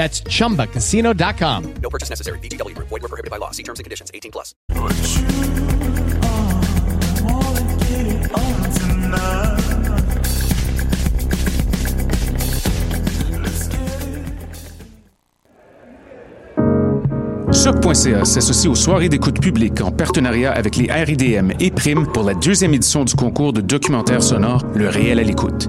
That's chumbacasino.com. No purchase necessary. VGW Group. Void were prohibited by law. See terms and conditions. 18 plus. Choc.ca s'associe aux soirées d'écoute publique en partenariat avec les RIDM et Prime pour la deuxième édition du concours de documentaire sonore Le réel à l'écoute.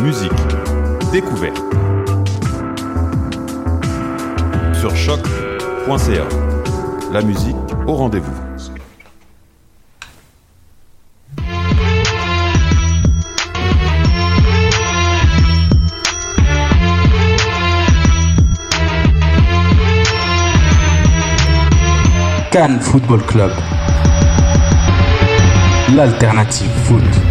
musique, découverte. Sur choc.ca. La musique au rendez-vous. Cannes Football Club. L'alternative foot.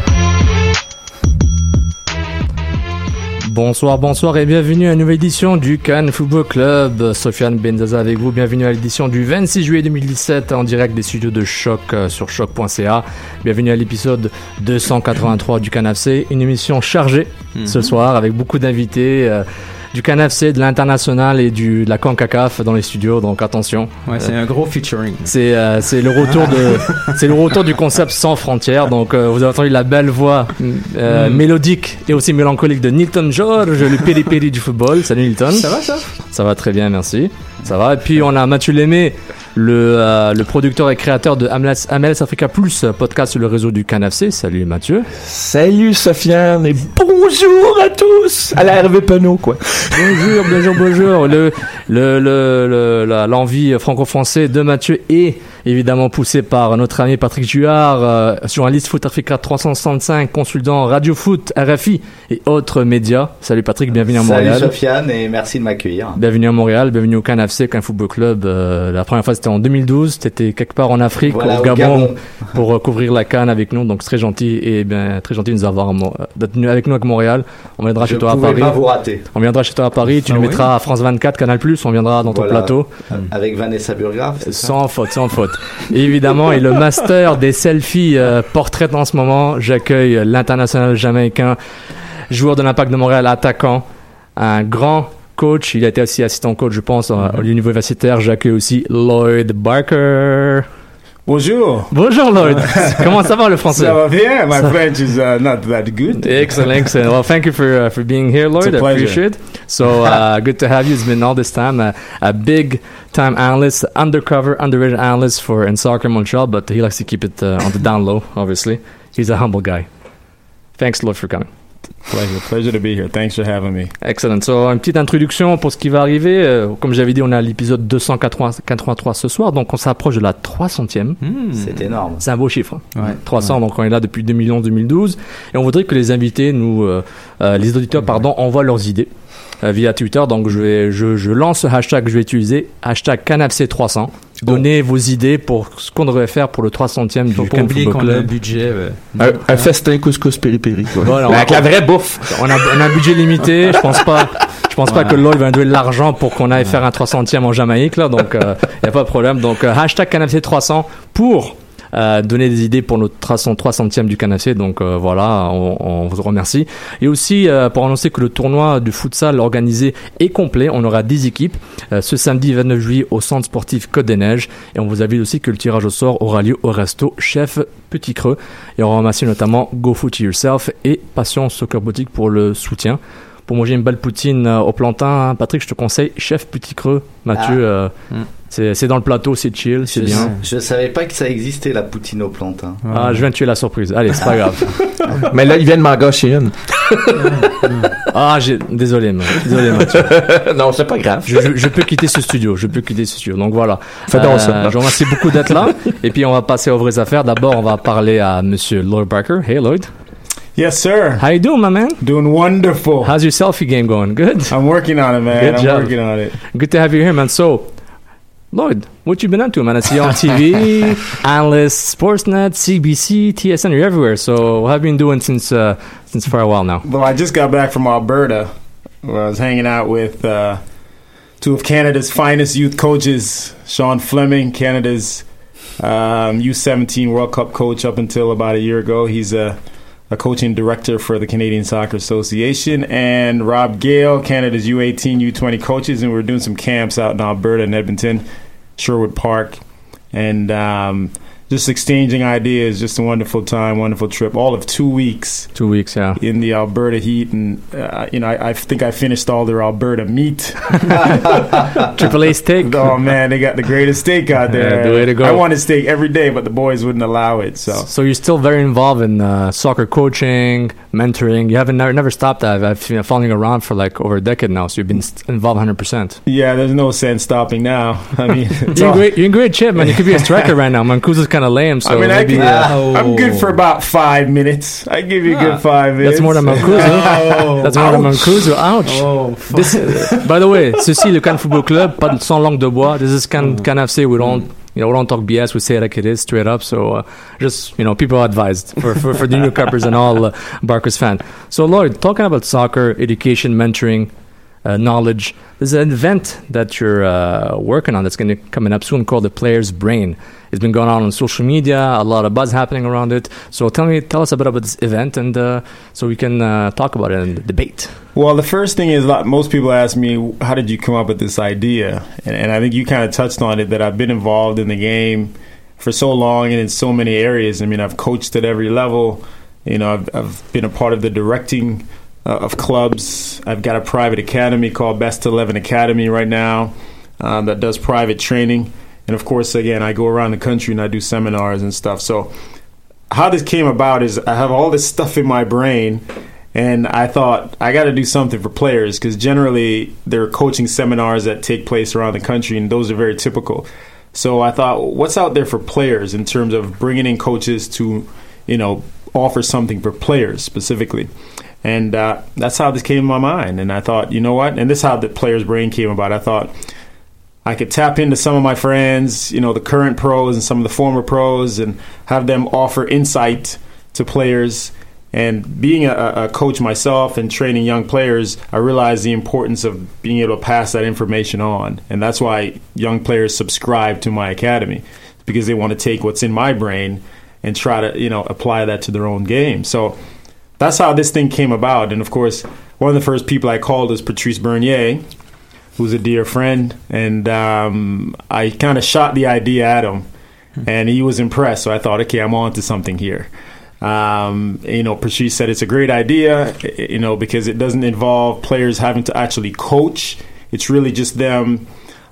Bonsoir, bonsoir et bienvenue à une nouvelle édition du Cannes Football Club. Sofiane Benzaza avec vous. Bienvenue à l'édition du 26 juillet 2017 en direct des studios de Choc euh, sur choc.ca. Bienvenue à l'épisode 283 du Cannes FC. Une émission chargée ce Mhm. soir avec beaucoup d'invités. euh, du Cannes FC, de l'international et du, de la CONCACAF dans les studios, donc attention. Ouais, c'est Euh, un gros featuring. c'est euh, le retour de c'est le retour du concept sans frontières. Donc euh, vous avez entendu la belle voix euh, Mm. mélodique et aussi mélancolique de Nilton George, le péripéri du football. Salut Nilton. Ça va, ça Ça va très bien, merci. Ça va. Et puis on a Mathieu Lémé, le, euh, le producteur et créateur de MLS, MLS Africa Plus, podcast sur le réseau du CanFC. Salut Mathieu. Salut Sofiane et bonjour à tous à la Hervé Penaud quoi. Bonjour, bonjour, bonjour. Le, le, le, le- la- l'envie franco-français de Mathieu est évidemment poussée par notre ami Patrick Juard, euh, journaliste Foot Africa 365, consultant Radio Foot, RFI et autres médias. Salut Patrick, bienvenue à Salut Montréal. Sofiane et merci de m'accueillir. Bienvenue à Montréal, bienvenue au Can FC, Can Football Club. Euh, la première fois c'était en 2012, t'étais quelque part en Afrique, Voilà, au au Gabon, Gabon. pour euh, couvrir la Cannes avec nous. Donc c'est très gentil et bien très gentil de nous avoir euh, d'être avec nous à Montréal. On viendra Je chez toi à Paris. pas vous rater. On viendra chez toi à Paris, tu Ah nous oui mettras à France 24, Canal+, on viendra dans ton Voilà. plateau. Avec Vanessa ça? Sans faute, sans faute. Et évidemment, et le master des selfies euh, portraits en ce moment, j'accueille l'international jamaïcain, joueur de l'Impact de Montréal, attaquant, un grand coach. Il a été aussi assistant coach, je pense, Mhm. au niveau universitaire. J'accueille aussi Lloyd Barker. Bonjour. Bonjour Lloyd. Comment ça va le français? Ça va bien. My Ça- French is uh, not that good. Excellent, excellent. Well, thank you for uh, for being here, Lloyd. It's a I appreciate it. So uh, good to have you. It's been all this time. Uh, a big time analyst, undercover, underrated analyst for in soccer Montreal, but he likes to keep it uh, on the down low. Obviously, he's a humble guy. Thanks, Lloyd, for coming. Pleasure, pleasure to be here. Thanks for having me. Excellent. So, une petite introduction pour ce qui va arriver. Euh, comme j'avais dit, on est à l'épisode 283 ce soir, donc on s'approche de la 300e. C'est énorme. C'est un beau chiffre. hein. Ouais. 300, donc on est là depuis 2011-2012. Et on voudrait que les invités, nous, euh, euh, les auditeurs, pardon, envoient leurs idées euh, via Twitter. Donc je, vais, je, je lance ce hashtag que je vais utiliser, hashtag CanapC300. Donnez vos idées pour ce qu'on devrait faire pour le 300e du Faut pas oublier qu'on a un budget. ouais. Un- Un, festin couscous péripéri. Voilà, Mais on- avec la vraie bouffe. On a, on a un budget limité. Je pense pas. Je pense pas que Lloyd va nous donner de l'argent pour qu'on aille faire un 300e en Jamaïque là. Donc il y a pas de problème. Donc euh, hashtag Canapé 300 pour euh, donner des idées pour notre 300 300e du Canapé. Donc euh, voilà, on, on vous remercie. Et aussi euh, pour annoncer que le tournoi de futsal organisé est complet. On aura 10 équipes euh, ce samedi 29 juillet au centre sportif Côte des Neiges. Et on vous avise aussi que le tirage au sort aura lieu au resto Chef Petit Creux. Et on remercie notamment Go Foot Yourself et Passion Soccer Boutique pour le soutien. Pour manger une belle poutine au plantain, Patrick, je te conseille Chef Petit Creux. Mathieu, Ah. euh, c'est dans le plateau, c'est chill, c'est bien. je savais pas que ça existait la poutine au plantain. Ah, je viens de tuer la surprise. Allez, c'est pas grave. Mais là, ils viennent m'en gâcher une. Ah, désolé, man. désolé Mathieu. non, c'est pas grave. Je, je- je peux quitter ce studio, je peux quitter ce studio. Donc voilà. Fais donc ça. Je vous remercie beaucoup d'être là. Et puis on va passer aux vraies affaires. D'abord, on va parler à Monsieur Lloyd Barker. Hey Lloyd. Yes, sir. How you doing, my man? Doing wonderful. How's your selfie game going? Good. I'm working on it, man. Good I'm job. working on it. Good to have you here, man. So, Lloyd, what you been up to, man? I see you on TV, analyst, Sportsnet, CBC, TSN. You're everywhere. So, what have you been doing since uh, since for a while now? Well, I just got back from Alberta, where I was hanging out with uh, two of Canada's finest youth coaches, Sean Fleming, Canada's um, U17 World Cup coach up until about a year ago. He's a, a coaching director for the Canadian Soccer Association, and Rob Gale, Canada's U18, U20 coaches, and we're doing some camps out in Alberta and Edmonton, Sherwood Park, and um, just exchanging ideas. Just a wonderful time, wonderful trip. All of two weeks Two weeks, yeah. in the Alberta heat, and uh, you know, I, I think I finished all their Alberta meat. Triple A steak. Oh man, they got the greatest steak out there. Yeah, the way to go. I wanted steak every day, but the boys wouldn't allow it. So So you're still very involved in uh, soccer coaching, mentoring. You haven't never, never stopped. I've, I've been following around for like over a decade now. So you've been involved 100. percent yeah, there's no sense stopping now. I mean, You're in great. You're in great shape, man. You could be a striker right now. Mancosu's kind of lame. So I mean, I maybe, can, uh, I'm good for about five minutes. I give you a good five minutes. That's more than Mancosu. Oh, That's more than ouch. Mancosu. Ouch. Oh, This, by the way, ceci le Can Football Club, pas de- sans langue de bois. This is Can Can FC. We don't, you know, we don't talk BS. We say it like it is, straight up. So uh, just you know, people are advised for for, for the newcomers and all uh, Barker's fan. So Lloyd, talking about soccer, education, mentoring. Uh, knowledge. There's an event that you're uh, working on that's going to coming up soon called the Player's Brain. It's been going on on social media, a lot of buzz happening around it. So tell me, tell us a bit about this event, and uh, so we can uh, talk about it and debate. Well, the first thing is that most people ask me, how did you come up with this idea? And, and I think you kind of touched on it that I've been involved in the game for so long and in so many areas. I mean, I've coached at every level. You know, I've, I've been a part of the directing uh, of clubs. I've got a private academy called Best 11 Academy right now um, that does private training. And of course, again, I go around the country and I do seminars and stuff. So, how this came about is I have all this stuff in my brain, and I thought I got to do something for players because generally there are coaching seminars that take place around the country, and those are very typical. So I thought, what's out there for players in terms of bringing in coaches to, you know, offer something for players specifically. And uh, that's how this came to my mind. And I thought, you know what? And this is how the player's brain came about. I thought I could tap into some of my friends, you know, the current pros and some of the former pros, and have them offer insight to players. And being a, a coach myself and training young players, I realized the importance of being able to pass that information on. And that's why young players subscribe to my academy because they want to take what's in my brain and try to, you know, apply that to their own game. So that's how this thing came about. And of course, one of the first people I called was Patrice Bernier, who's a dear friend, and um, I kind of shot the idea at him. and he was impressed. So I thought, okay, I'm on to something here. Um, you know, Patrice said it's a great idea, you know, because it doesn't involve players having to actually coach. It's really just them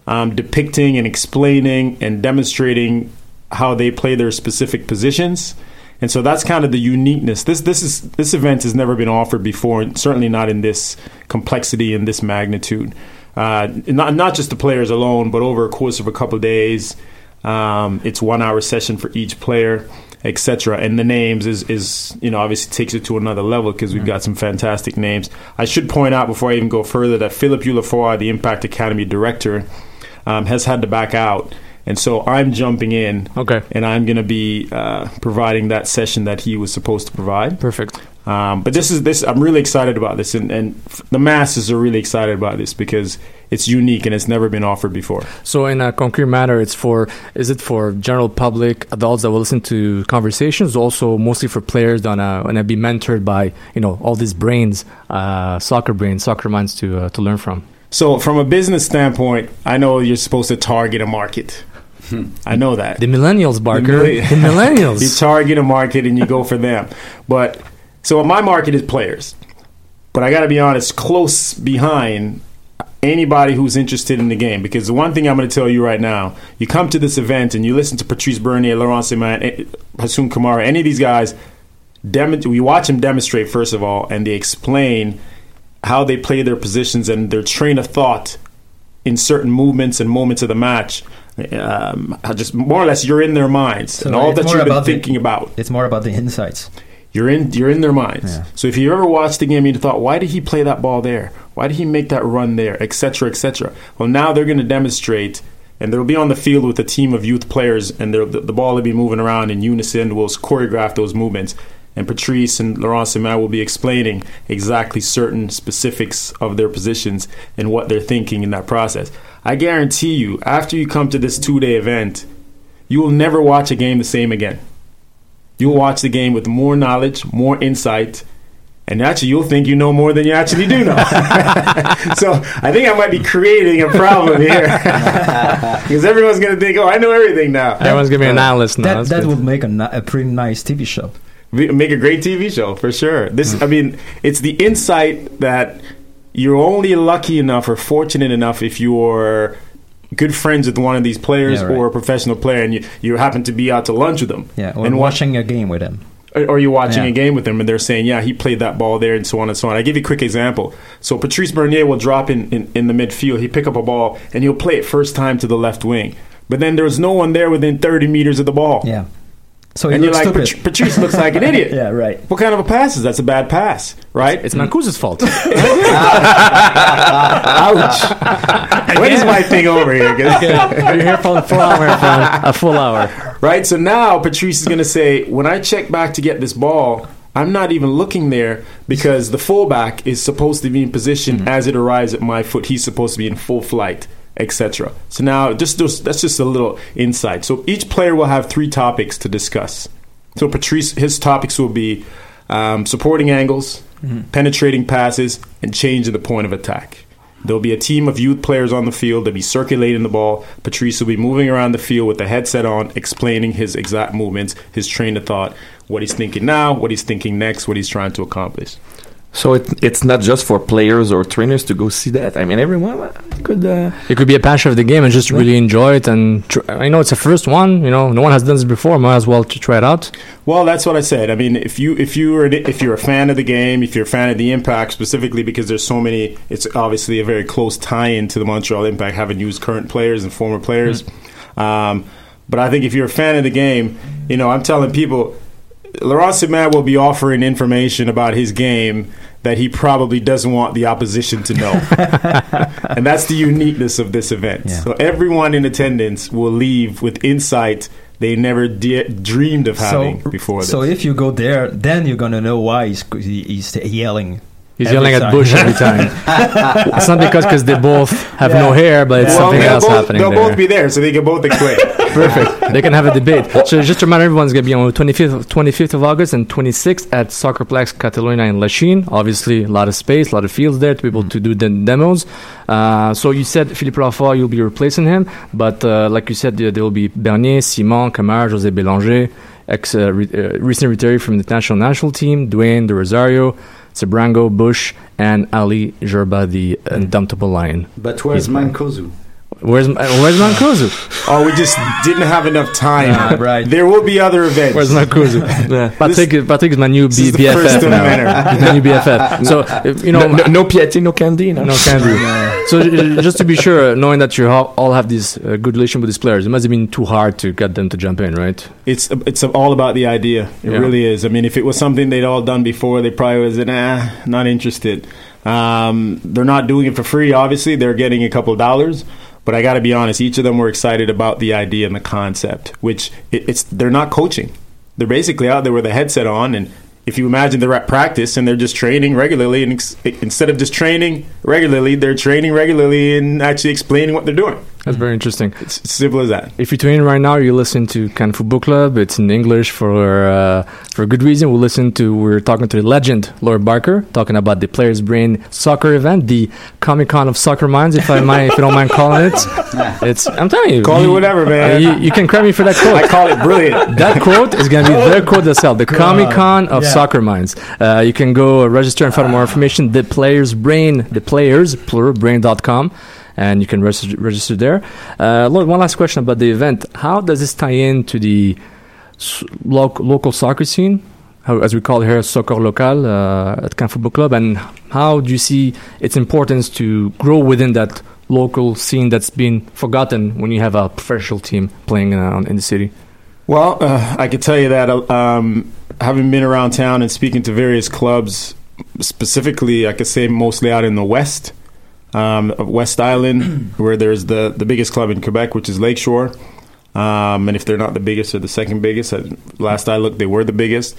um, depicting and explaining and demonstrating how they play their specific positions. And so that's kind of the uniqueness. This this is this event has never been offered before, and certainly not in this complexity and this magnitude. Uh, not not just the players alone, but over a course of a couple of days. Um, it's one hour session for each player, etc. And the names is is you know obviously takes it to another level because we've got some fantastic names. I should point out before I even go further that Philippe Eullaffroy, the Impact Academy director, um, has had to back out. And so I'm jumping in, okay, and I'm going to be uh, providing that session that he was supposed to provide. Perfect. Um, but this is this. I'm really excited about this, and, and the masses are really excited about this because it's unique and it's never been offered before. So in a concrete matter, it's for is it for general public adults that will listen to conversations, also mostly for players that wanna, wanna be mentored by you know all these brains, uh, soccer brains, soccer minds to uh, to learn from. So, from a business standpoint, I know you're supposed to target a market. I know that. The millennials, Barker. The, The millennials. you target a market and you go for them. But so my market is players. But I got to be honest, close behind anybody who's interested in the game. Because the one thing I'm going to tell you right now, you come to this event and you listen to Patrice Bernier, Laurent Ciman, eh, Hassoun Camara, any of these guys. Dem- we watch them demonstrate first of all, and they explain how they play their positions and their train of thought in certain movements and moments of the match. Um, just more or less, you're in their minds So and all that you've been about the- thinking about. It's more about the insights. You're in you're in their minds. So if you ever watched the game and you thought, why did he play that ball there? Why did he make that run there? Etc. Etc. Well, now they're going to demonstrate, and they'll be on the field with a team of youth players, and the, the ball will be moving around in unison. We'll choreograph those movements, and Patrice and Laurent Ciman will be explaining exactly certain specifics of their positions and what they're thinking in that process. I guarantee you, after you come to this two day event, you will never watch a game the same again. You'll watch the game with more knowledge, more insight, and actually you'll think you know more than you actually do know. so I think I might be creating a problem here because everyone's going to think, "Oh, I know everything now." Everyone's gonna be an uh, analyst now. That that would make a, a pretty nice TV show. Make a great TV show for sure. This, I mean, it's the insight that you're only lucky enough or fortunate enough if you're good friends with one of these players Yeah, right. or a professional player, and you, you happen to be out to lunch with them. Yeah, or and watch watching a game with him. or or you're watching Yeah. a game with them and they're saying, yeah, he played that ball there and so on and so on. I give you a quick example. So Patrice Bernier will drop in, in, in the midfield. He pick up a ball and he'll play it first time to the left wing. But then there's no one there within 30 meters of the ball. Yeah. So and you're like, "Pat- Patrice looks like an idiot. yeah, right. What kind of a pass is that? That's a bad pass, right? It's Mancosu's fault. Ouch. what is my thing over here? You're here for a full hour, man. A full hour. Right? So now Patrice is going to say, when I check back to get this ball, I'm not even looking there because the fullback is supposed to be in position mm-hmm. as it arrives at my foot. He's supposed to be in full flight, etc. So now, just those, that's just a little insight. So each player will have three topics to discuss. So Patrice, his topics will be um, supporting angles, penetrating passes, and changing the point of attack. There'll be a team of youth players on the field. They'll be circulating the ball. Patrice will be moving around the field with the headset on, explaining his exact movements, his train of thought, what he's thinking now, what he's thinking next, what he's trying to accomplish. So it, it's not just for players or trainers to go see that. I mean, everyone could. Uh, It could be a passion of the game and just really enjoy it. And tr- I know it's the first one. You know, no one has done this before. Might as well to try it out. Well, that's what I said. I mean, if you if you are if you're a fan of the game, if you're a fan of the Impact specifically because there's so many, it's obviously a very close tie-in to the Montreal Impact, having used current players and former players. Um, but I think if you're a fan of the game, you know, I'm telling people, Laurent Ciman will be offering information about his game that he probably doesn't want the opposition to know. and that's the uniqueness of this event. So everyone in attendance will leave with insight they never de- dreamed of having before this. So if you go there, then you're gonna know why he's he's yelling He's Every yelling at time. Bush every time. it's not because because they both have no hair, but it's Well, something else both, happening They'll there. both be there, so they can both explain. Perfect. They can have a debate. So just to remind everyone, it's going to be on the 25th, of- 25th of August and 26th at Soccerplex Catalogna in Lachine. Obviously, a lot of space, a lot of fields there to be able to do the demos. Uh, so you said Philippe Eullaffroy, you'll be replacing him, but uh, like you said, there there will be Bernier, Ciman, Camar, Josée Bélanger, ex uh, re- uh, recent retiree from the national national team, Dwayne De Rosario, Sebrango, Bush, and Ali Gerba, the uh, hmm. indomitable lion. But where's Mancosu? Where's where's Mancosu? oh, we just didn't have enough time. Ah, right. There will be other events. Where's Mancosu? yeah. Patrick, Patrick is my new this B- is the BFF of now. He's my new BFF. So you know, no, no, no Piatti, no Candy, no, no candy. so uh, just to be sure, uh, knowing that you all all have this uh, good relation with these players, it must have been too hard to get them to jump in, right? It's it's all about the idea. It Yeah. really is. I mean, if it was something they'd all done before, they probably was nah, not interested. Um, they're not doing it for free. Obviously, they're getting a couple of dollars. But I got to be honest, each of them were excited about the idea and the concept. Which it, it's they're not coaching. They're basically out there with a headset on, and if you imagine they're at practice and they're just training regularly, and ex- instead of just training regularly, they're training regularly and actually explaining what they're doing. That's very interesting. It's as simple as that. If you're tuning in right now, you listen to Can Football Club. It's in English for uh, for a good reason. We listen to we're talking to the legend Lloyd Barker, talking about the Players Brain soccer event, the Comic Con of soccer minds, if I mind, if you don't mind calling it. It's I'm telling you, Call it you- whatever, man. You, you can credit me for that quote. I call it brilliant. That quote is going to be their quote themselves, the Comic Con of Yeah. Soccer Minds. Uh, you can go uh, register and find more information. The Players Brain, the Players, plural, brain.com, and you can register, register there. Uh, one last question about the event. How does this tie in to the loc- local soccer scene? How, as we call here, soccer local uh, at Can Football Club, and how do you see its importance to grow within that local scene that's been forgotten when you have a professional team playing uh, in the city? Well, uh, I could tell you that uh, um, having been around town and speaking to various clubs, specifically, I could say mostly out in the west, um, of West Island, where there's the, the biggest club in Quebec, which is Lakeshore. Um, and if they're not the biggest, they're the second biggest. Last I looked, they were the biggest.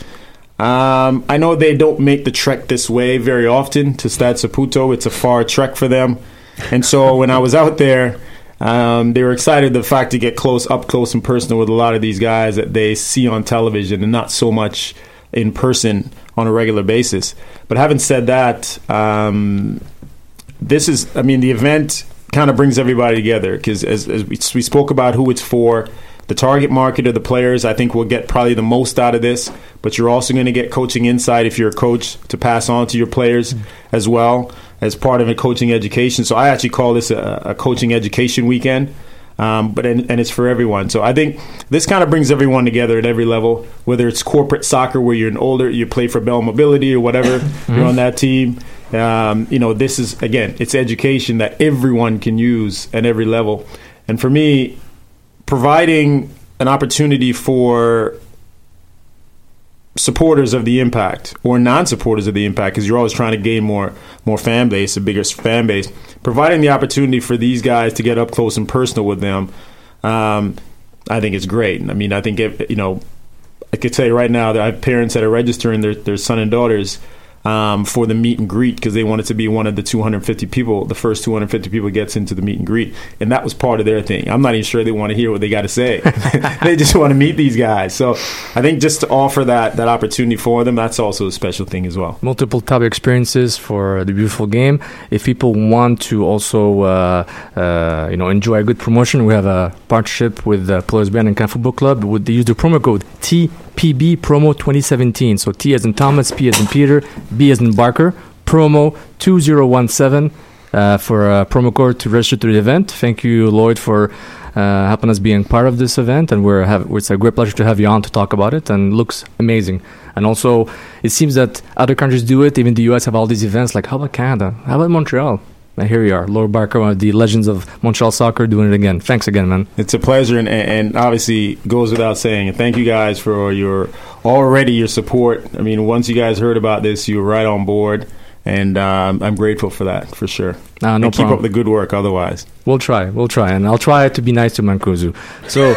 Um, I know they don't make the trek this way very often to Stade Saputo. It's a far trek for them. And so when I was out there, um, they were excited the fact to get close, up close and personal with a lot of these guys that they see on television and not so much in person on a regular basis. But having said that, um, this is, I mean, the event kind of brings everybody together because as, as we, we spoke about who it's for, the target market of the players, I think will get probably the most out of this. But you're also going to get coaching insight if you're a coach to pass on to your players as well as part of a coaching education. So I actually call this a, a coaching education weekend. Um, but and, and it's for everyone. So I think this kind of brings everyone together at every level, whether it's corporate soccer where you're an older, you play for Bell Mobility or whatever, you're on that team. Um, you know, this is again, it's education that everyone can use at every level. And for me, providing an opportunity for supporters of the impact or non-supporters of the impact because you're always trying to gain more more fan base a bigger fan base providing the opportunity for these guys to get up close and personal with them um, i think it's great i mean i think if, you know i could you right now that i have parents that are registering their, their son and daughters um, for the meet and greet because they wanted to be one of the 250 people, the first 250 people gets into the meet and greet, and that was part of their thing. I'm not even sure they want to hear what they got to say; they just want to meet these guys. So I think just to offer that that opportunity for them, that's also a special thing as well. multiple of experiences for the beautiful game. If people want to also, uh, uh, you know, enjoy a good promotion, we have a partnership with the Players Brain and Can Football Club. Would they use the promo code TPB Promo 2017? So T as in Thomas, P as in Peter, B as in Barker. Promo 2017 uh, for a promo code to register to the event. Thank you, Lloyd, for uh, helping us being part of this event, and we're have, it's a great pleasure to have you on to talk about it. And looks amazing. And also, it seems that other countries do it. Even the U.S. have all these events. Like, how about Canada? How about Montreal? And here we are, Lloyd Barker, one of the legends of Montreal soccer, doing it again. Thanks again, man. It's a pleasure, and, and obviously goes without saying. And thank you guys for your already your support. I mean, once you guys heard about this, you were right on board, and um, I'm grateful for that for sure. Ah, no and keep problem. up the good work. Otherwise, We'll try. We'll try, and I'll try to be nice to Mancosu. So,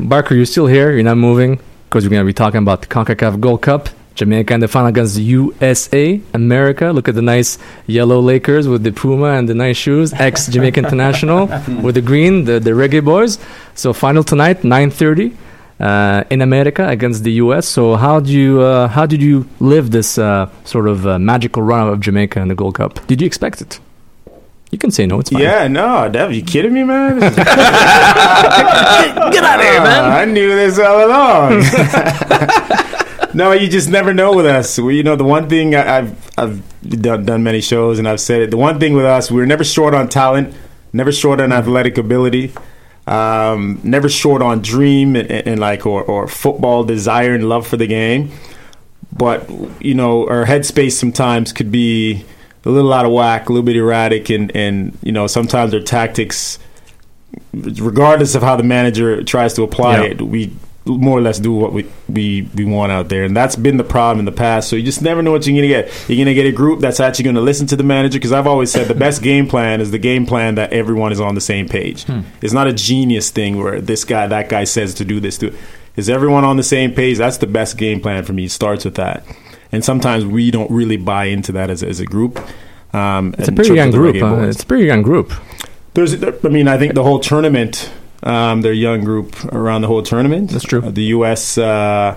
Barker, you're still here. You're not moving because we're going to be talking about the Concacaf Gold Cup Jamaica in the final against USA, America. Look at the nice yellow Lakers with the Puma and the nice shoes. Ex Jamaica International with the green, the, the Reggae Boys. So final tonight, 9:30 uh, in America against the US. So how do you uh, how did you live this uh, sort of uh, magical run of Jamaica in the Gold Cup? Did you expect it? You can say no. It's fine. Yeah, no, Dev, you kidding me, man? Get out of here, man. I knew this all along. no, you just never know with us. We, you know, the one thing I, I've I've done, done many shows and I've said it. The one thing with us, we're never short on talent, never short on athletic ability, um, never short on dream and, and like or, or football desire and love for the game. But you know, our headspace sometimes could be a little out of whack, a little bit erratic, and and you know sometimes our tactics, regardless of how the manager tries to apply Yeah. it, we more or less do what we, we we want out there, and that's been the problem in the past. So you just never know what you're gonna get. You're gonna get a group that's actually gonna listen to the manager because I've always said the best game plan is the game plan that everyone is on the same page. Hmm. It's not a genius thing where this guy that guy says to do this. To, is everyone on the same page? That's the best game plan for me. It starts with that, and sometimes we don't really buy into that as, as a group. Um, It's a pretty young group. Huh? It's a pretty young group. There's, I mean, I think the whole tournament, um, their young group around the whole tournament. That's true. the U.S. Uh,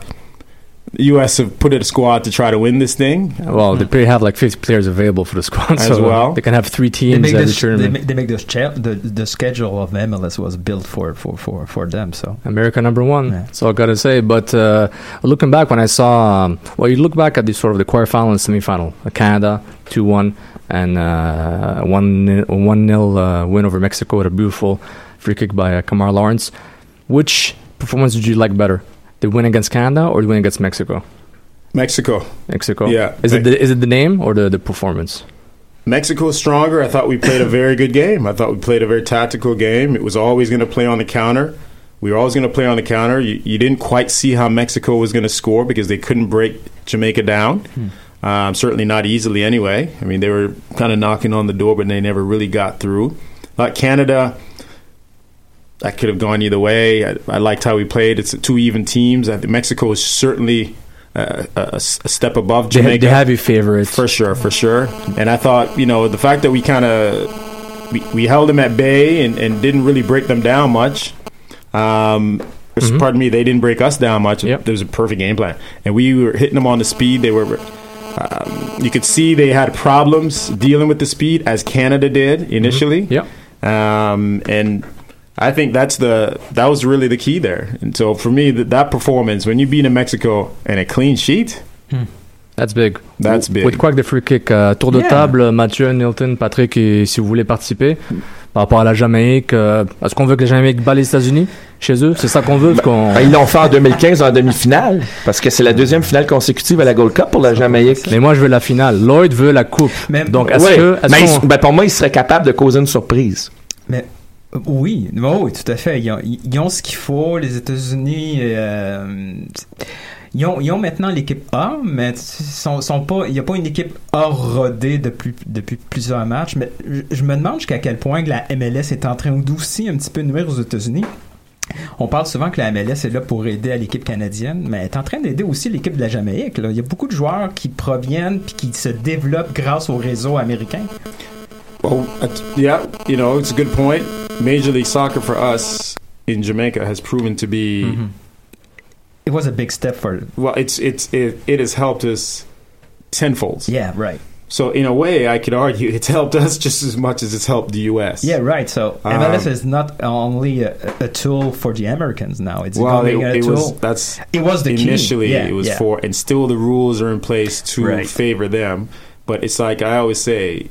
the U.S. have put in a squad to try to win this thing. Well, they probably have like 50 players available for the squad, As so well. they can have three They teams make, every this, they, tournament. make, they make this cha- the the schedule of MLS was built for for for, for them. So America number one. That's all I gotta say. But uh, looking back, when I saw, um, well, you look back at the sort of the quarterfinal and semifinal, uh, Canada two one and uh, one ni- one nil uh, win over Mexico with a beautiful free kick by uh, Kemar Lawrence. Which performance did you like better, the win against Canada or the win against Mexico? Mexico. Mexico. Yeah. Is it the, is it the name or the the performance? Mexico is stronger. I thought we played a very good game. I thought we played a very tactical game. It was always going to play on the counter. We were always going to play on the counter. You, you didn't quite see how Mexico was going to score because they couldn't break Jamaica down. Um, certainly not easily, anyway. I mean, they were kind of knocking on the door, but they never really got through. Like Canada, that could have gone either way. I, I liked how we played. It's two even teams. I think Mexico is certainly uh, a, a step above Jamaica. they have your favorites. For sure, for sure. And I thought, you know, the fact that we kind of we, we held them at bay and, and didn't really break them down much. Um, Mhm. Pardon me, they didn't break us down much. There was a perfect game plan, and we were hitting them on the speed. They were. Um, you could see they had problems dealing with the speed, as Canada did initially. Yeah. Um, and I think that's the that was really the key there. And so for me, that, that performance when you beat in Mexico and a clean sheet, That's big. That's big. With quoi que the free kick euh, Tour de Yeah. table, Mathieu, Nilton, Patrick, et si vous voulez participer par rapport à la Jamaïque, euh, est-ce qu'on veut que la Jamaïque bat les États-Unis chez eux? C'est ça qu'on veut parce qu'on... Ben, ils l'ont fait en 2015 en demi-finale, parce que c'est la deuxième finale consécutive à la Gold Cup pour la Jamaïque. Mais moi, je veux la finale. Lloyd veut la coupe. Donc, est-ce Ouais, que. mais ben, pour moi, ils seraient capables de causer une surprise. Mais oui, oh, oui, tout à fait. Ils ont, ce qu'il faut. Les États-Unis, euh, ils, ont, maintenant l'équipe A, mais sont, sont pas, il n'y a pas une équipe A rodée depuis, plusieurs matchs. Mais je, me demande jusqu'à quel point la MLS est en train d'aussi un petit peu nuire aux États-Unis. On parle souvent que la MLS est là pour aider à l'équipe canadienne, mais elle est en train d'aider aussi l'équipe de la Jamaïque. Il y a beaucoup de joueurs qui proviennent puis qui se développent grâce au réseau américain. Well, yeah, you know, it's a good point. Major League Soccer for us in Jamaica has proven to be Mm-hmm. It was a big step for well. It's it's it, it has helped us tenfold. Yeah, right. So in a way, I could argue it's helped us just as much as it's helped the U.S. Yeah, right. So Um, MLS is not only a, a tool for the Americans now. It's well, it, becoming a it tool. was that's it was the key. initially Yeah, it was yeah. for, and still the rules are in place to Right. favor them. But it's like I always say,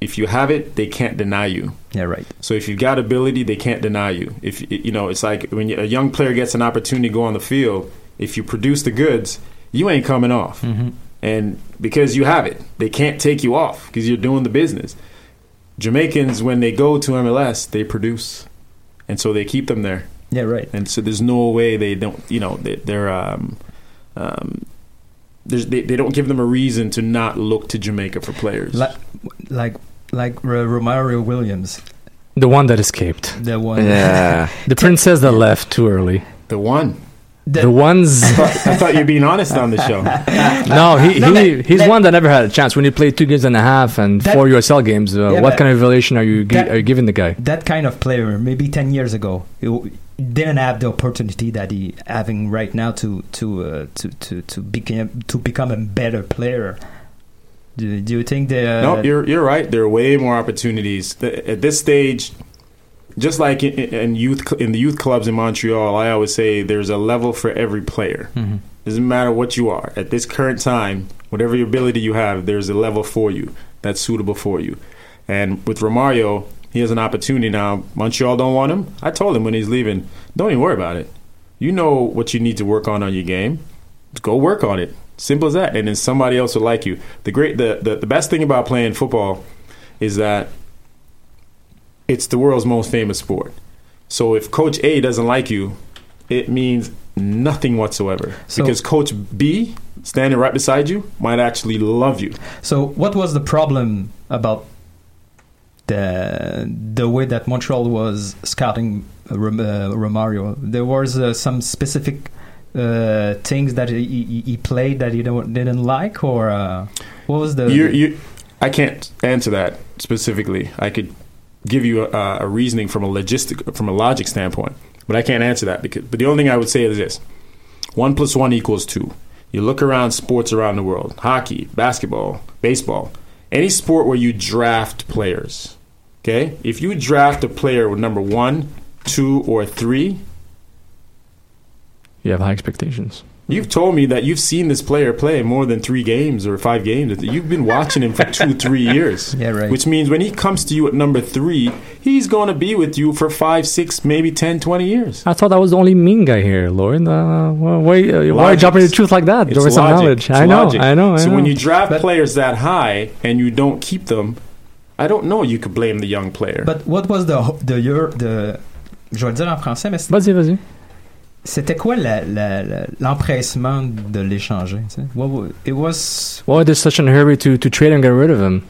if you have it, they can't deny you. Yeah, right. So if you've got ability, they can't deny you. If you know, it's like when a young player gets an opportunity to go on the field. If you produce the goods, you ain't coming off, Mhm. and because you have it, they can't take you off because you're doing the business. Jamaicans, when they go to MLS, they produce, and so they keep them there. Yeah, right. And so there's no way they don't. You know, they, they're um, um, they they don't give them a reason to not look to Jamaica for players. Like, like, like Romario Williams, The one that escaped. the one. Yeah. the princess that left too early. The one. The ones. I thought, I thought you're being honest on the show. no, he, No, he but he's that- one that never had a chance. When you play two games and a half and That- four USL games, uh, Yeah, what kind of evaluation are you that- are you giving the guy? that kind of player, maybe ten years ago, he didn't have the opportunity that he having right now to to uh, to to to become to become a better player. Do, do you think the no, you're you're right. There are way more opportunities at this stage. Just like in, in youth in the youth clubs in Montreal, I always say there's a level for every player. Mhm. Doesn't matter what you are at this current time, whatever your ability you have, there's a level for you that's suitable for you. And with Romario, he has an opportunity now. Montreal don't want him. I told him when he's leaving, don't even worry about it. You know what you need to work on on your game. Just go work on it. Simple as that. And then somebody else will like you. The great, the, the, the best thing about playing football is that it's the world's most famous sport. So if Coach A doesn't like you, it means nothing whatsoever. So- because Coach B, standing right beside you, might actually love you. So, what was the problem about the the way that Montreal was scouting uh, uh, Romario? There was uh, some specific uh, things that he, he, played that you don't, didn't like, or uh, what was the? you you I can't answer that specifically. I could give you a, a reasoning from a logistic from a logic standpoint, but I can't answer that because. But the only thing I would say is this: one plus one equals two. You look around sports around the world: hockey, basketball, baseball, any sport where you draft players. Okay, if you draft a player with number one, two, or three, You have high expectations. You've told me that you've seen this player play more than three games or five games. You've been watching him for two, three years. Yeah, right. Which means when he comes to you at number three, he's going to be with you for five, six, maybe 10, 20 years. I thought I was the only mean guy here, Lauren. Uh, why why, uh, why Logic. jumping the truth like that? It's There was some knowledge. It's I know, logic. I know. I so know. when you draft But- players that high and you don't keep them, I don't know. You could blame the young player. But what was the the year the je vais le dire en français, mais Vas-y, vas-y. C'était quoi la- la- la- l'empressement de l'échanger? What wa- it was Why there's such a hurry to, to trade and get rid of him?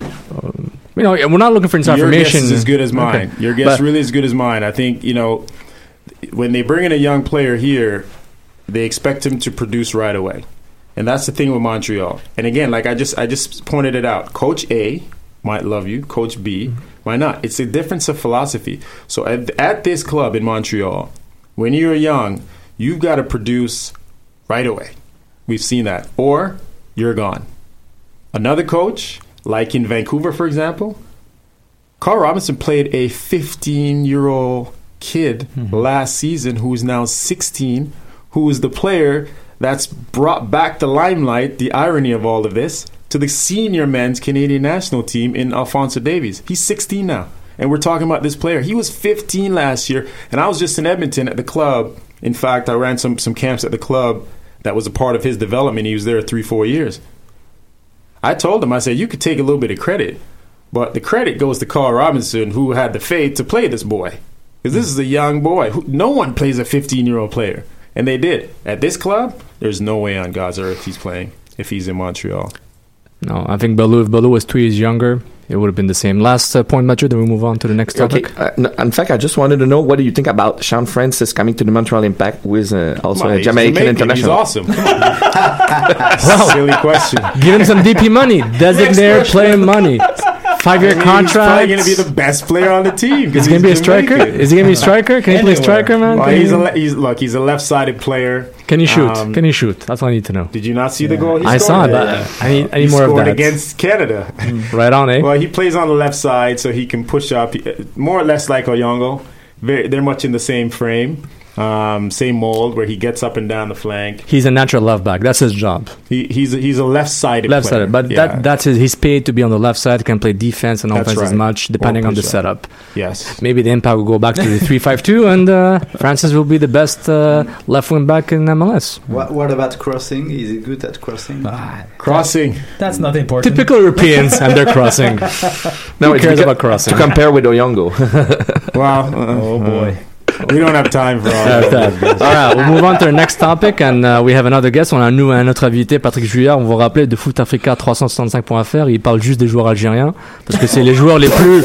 Um, you know, we're not looking for Your information. guess is as good as mine. Okay. Your guess But- really as good as mine. I think you know when they bring in a young player here, they expect him to produce right away, and that's the thing with Montreal. And again, like I just I just pointed it out. Coach A might love you. Coach B might not. It's a difference of philosophy. So at, at this club in Montreal, when you're young, you've got to produce right away. We've seen that, or you're gone. Another coach, like in Vancouver, for example, Carl Robinson played a 15 year old kid mm-hmm. last season who is now 16, who is the player that's brought back the limelight, the irony of all of this, to the senior men's Canadian national team in Alfonso Davies. He's 16 now. And we're talking about this player. He was 15 last year, and I was just in Edmonton at the club. In fact, I ran some, some camps at the club that was a part of his development. He was there three, four years. I told him, I said, you could take a little bit of credit, but the credit goes to Carl Robinson, who had the faith to play this boy. Because this is a young boy. Who, no one plays a 15 year old player. And they did. At this club, there's no way on God's earth he's playing if he's in Montreal. No, I think Ballou, if Ballou was two years younger, it would have been the same. Last uh, point, Mathieu, then we move on to the next Okay. topic. Uh, no, in fact, I just wanted to know what do you think about Shaun Francis coming to the Montreal Impact, who is uh, also Come on, a Jamaican Jamaican. international. He's awesome. Come on. Silly question. Give him some DP money. Designated player money. Five year I mean, He's probably going to be the best player on the team. Is he going to be a striker? Is he going to be a striker? Can he play striker, man? Well, he's a le- he's, look, he's a left-sided player. Can he shoot? Um, Can he shoot? That's all I need to know. Did you not see the goal? He I saw it, but I need, I He need more of scored that. against Canada. Right on, eh? Well, he plays on the left side, so he can push up, more or less like Oyongo. Very, they're much in the same frame, um, same mold, where he gets up and down the flank. He's a natural left back. That's his job. He, he's a, he's a left-sided Left sided. But Yeah. that that's his, he's paid to be on the left side, can play defense and That's offense as much, depending Or on the push setup. yes. Maybe the impact will go back to the 3 5 2, and uh, Francis will be the best uh, left wing back in MLS. What, what about crossing? Is he good at crossing? Crossing. that's not important. Typical Europeans and their crossing. No, Who cares about crossing? To compare with Oyongo. Wow. Oh boy. We don't have time for all that. All right, we'll move on to the next topic and uh, we have another guest. On a un, nou- un autre invité, Patrick Juillard. On vous rappelle de footafrica365.fr. Il parle juste des joueurs algériens parce que c'est les joueurs les plus,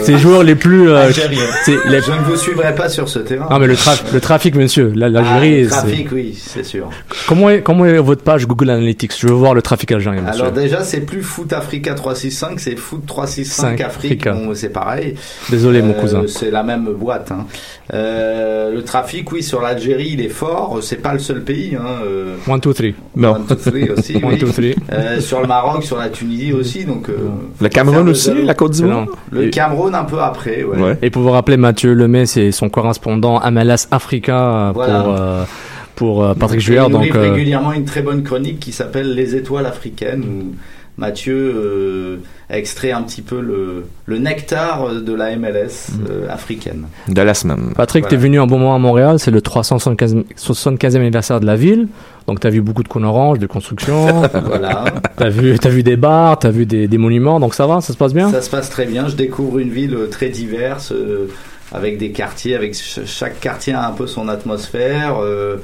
c'est les joueurs les plus. euh, Algériens. c'est les- Je ne vous suivrai pas sur ce terrain. Non mais le, traf- le trafic, monsieur. Ah, L'Algérie. le c'est- trafic, oui, c'est sûr. Comment est, comment est votre page Google Analytics? Je veux voir le trafic algérien, monsieur. Alors déjà, c'est plus Foot Africa 365, c'est Foot 365 Cinq, Afrique. Africa. Bon, c'est pareil. Désolé, mon Euh, cousin. C'est la même boîte. hein. Euh, le trafic, oui, sur l'Algérie, il est fort. C'est pas le seul pays. Hein. euh, One, two, three. Non. One, two, three aussi. One, oui. two, three. Euh, sur le Maroc, sur la Tunisie aussi. Donc, euh, Le Cameroun aussi, la Côte d'Ivoire. Le Cameroun un peu après, ouais. Et pour vous rappeler, Mathieu Lemay, c'est son correspondant MLS Africa euh, Voilà. pour, pour Patrick Juillard. Donc, livre euh, régulièrement une très bonne chronique qui s'appelle Les étoiles africaines où Mathieu euh, a extrait un petit peu le, le nectar de la MLS Mm. euh, africaine. De la semaine. Patrick, t'es Voilà. venu un bon moment à Montréal, c'est le 375e 75e anniversaire de la ville. Donc t'as vu beaucoup de cônes oranges, de construction. Voilà. T'as vu, t'as vu des bars, t'as vu des, des monuments, donc ça va, ça se passe bien? Ça se passe très bien. Je découvre une ville euh, très diverse, euh, avec des quartiers, avec ch- chaque quartier a un peu son atmosphère. euh,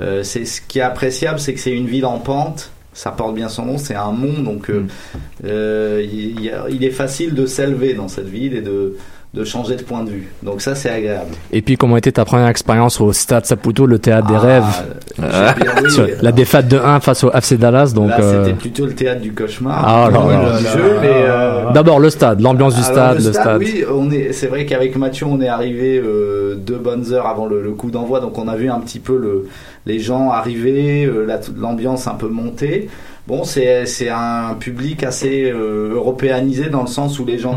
euh, c'est ce qui est appréciable, c'est que c'est une ville en pente. Ça porte bien son nom, c'est un mont, donc euh, euh, il, y a- il est facile de s'élever dans cette ville et de, de changer de point de vue. Donc ça, c'est agréable. Et puis comment était ta première expérience au Stade Saputo, le théâtre des Ah, rêves euh, oui. Sur La défaite de 1 face au FC Dallas, donc. Là, euh, c'était plutôt le théâtre du cauchemar. Ah, euh, D'abord le stade, l'ambiance du stade, le le stade. Oui, on est. C'est vrai qu'avec Mathieu, on est arrivé euh, deux bonnes heures avant le, le coup d'envoi, donc on a vu un petit peu le, les gens arriver, euh, la- l'ambiance un peu monter. Bon, c'est c'est un public assez euh, européanisé dans le sens où les gens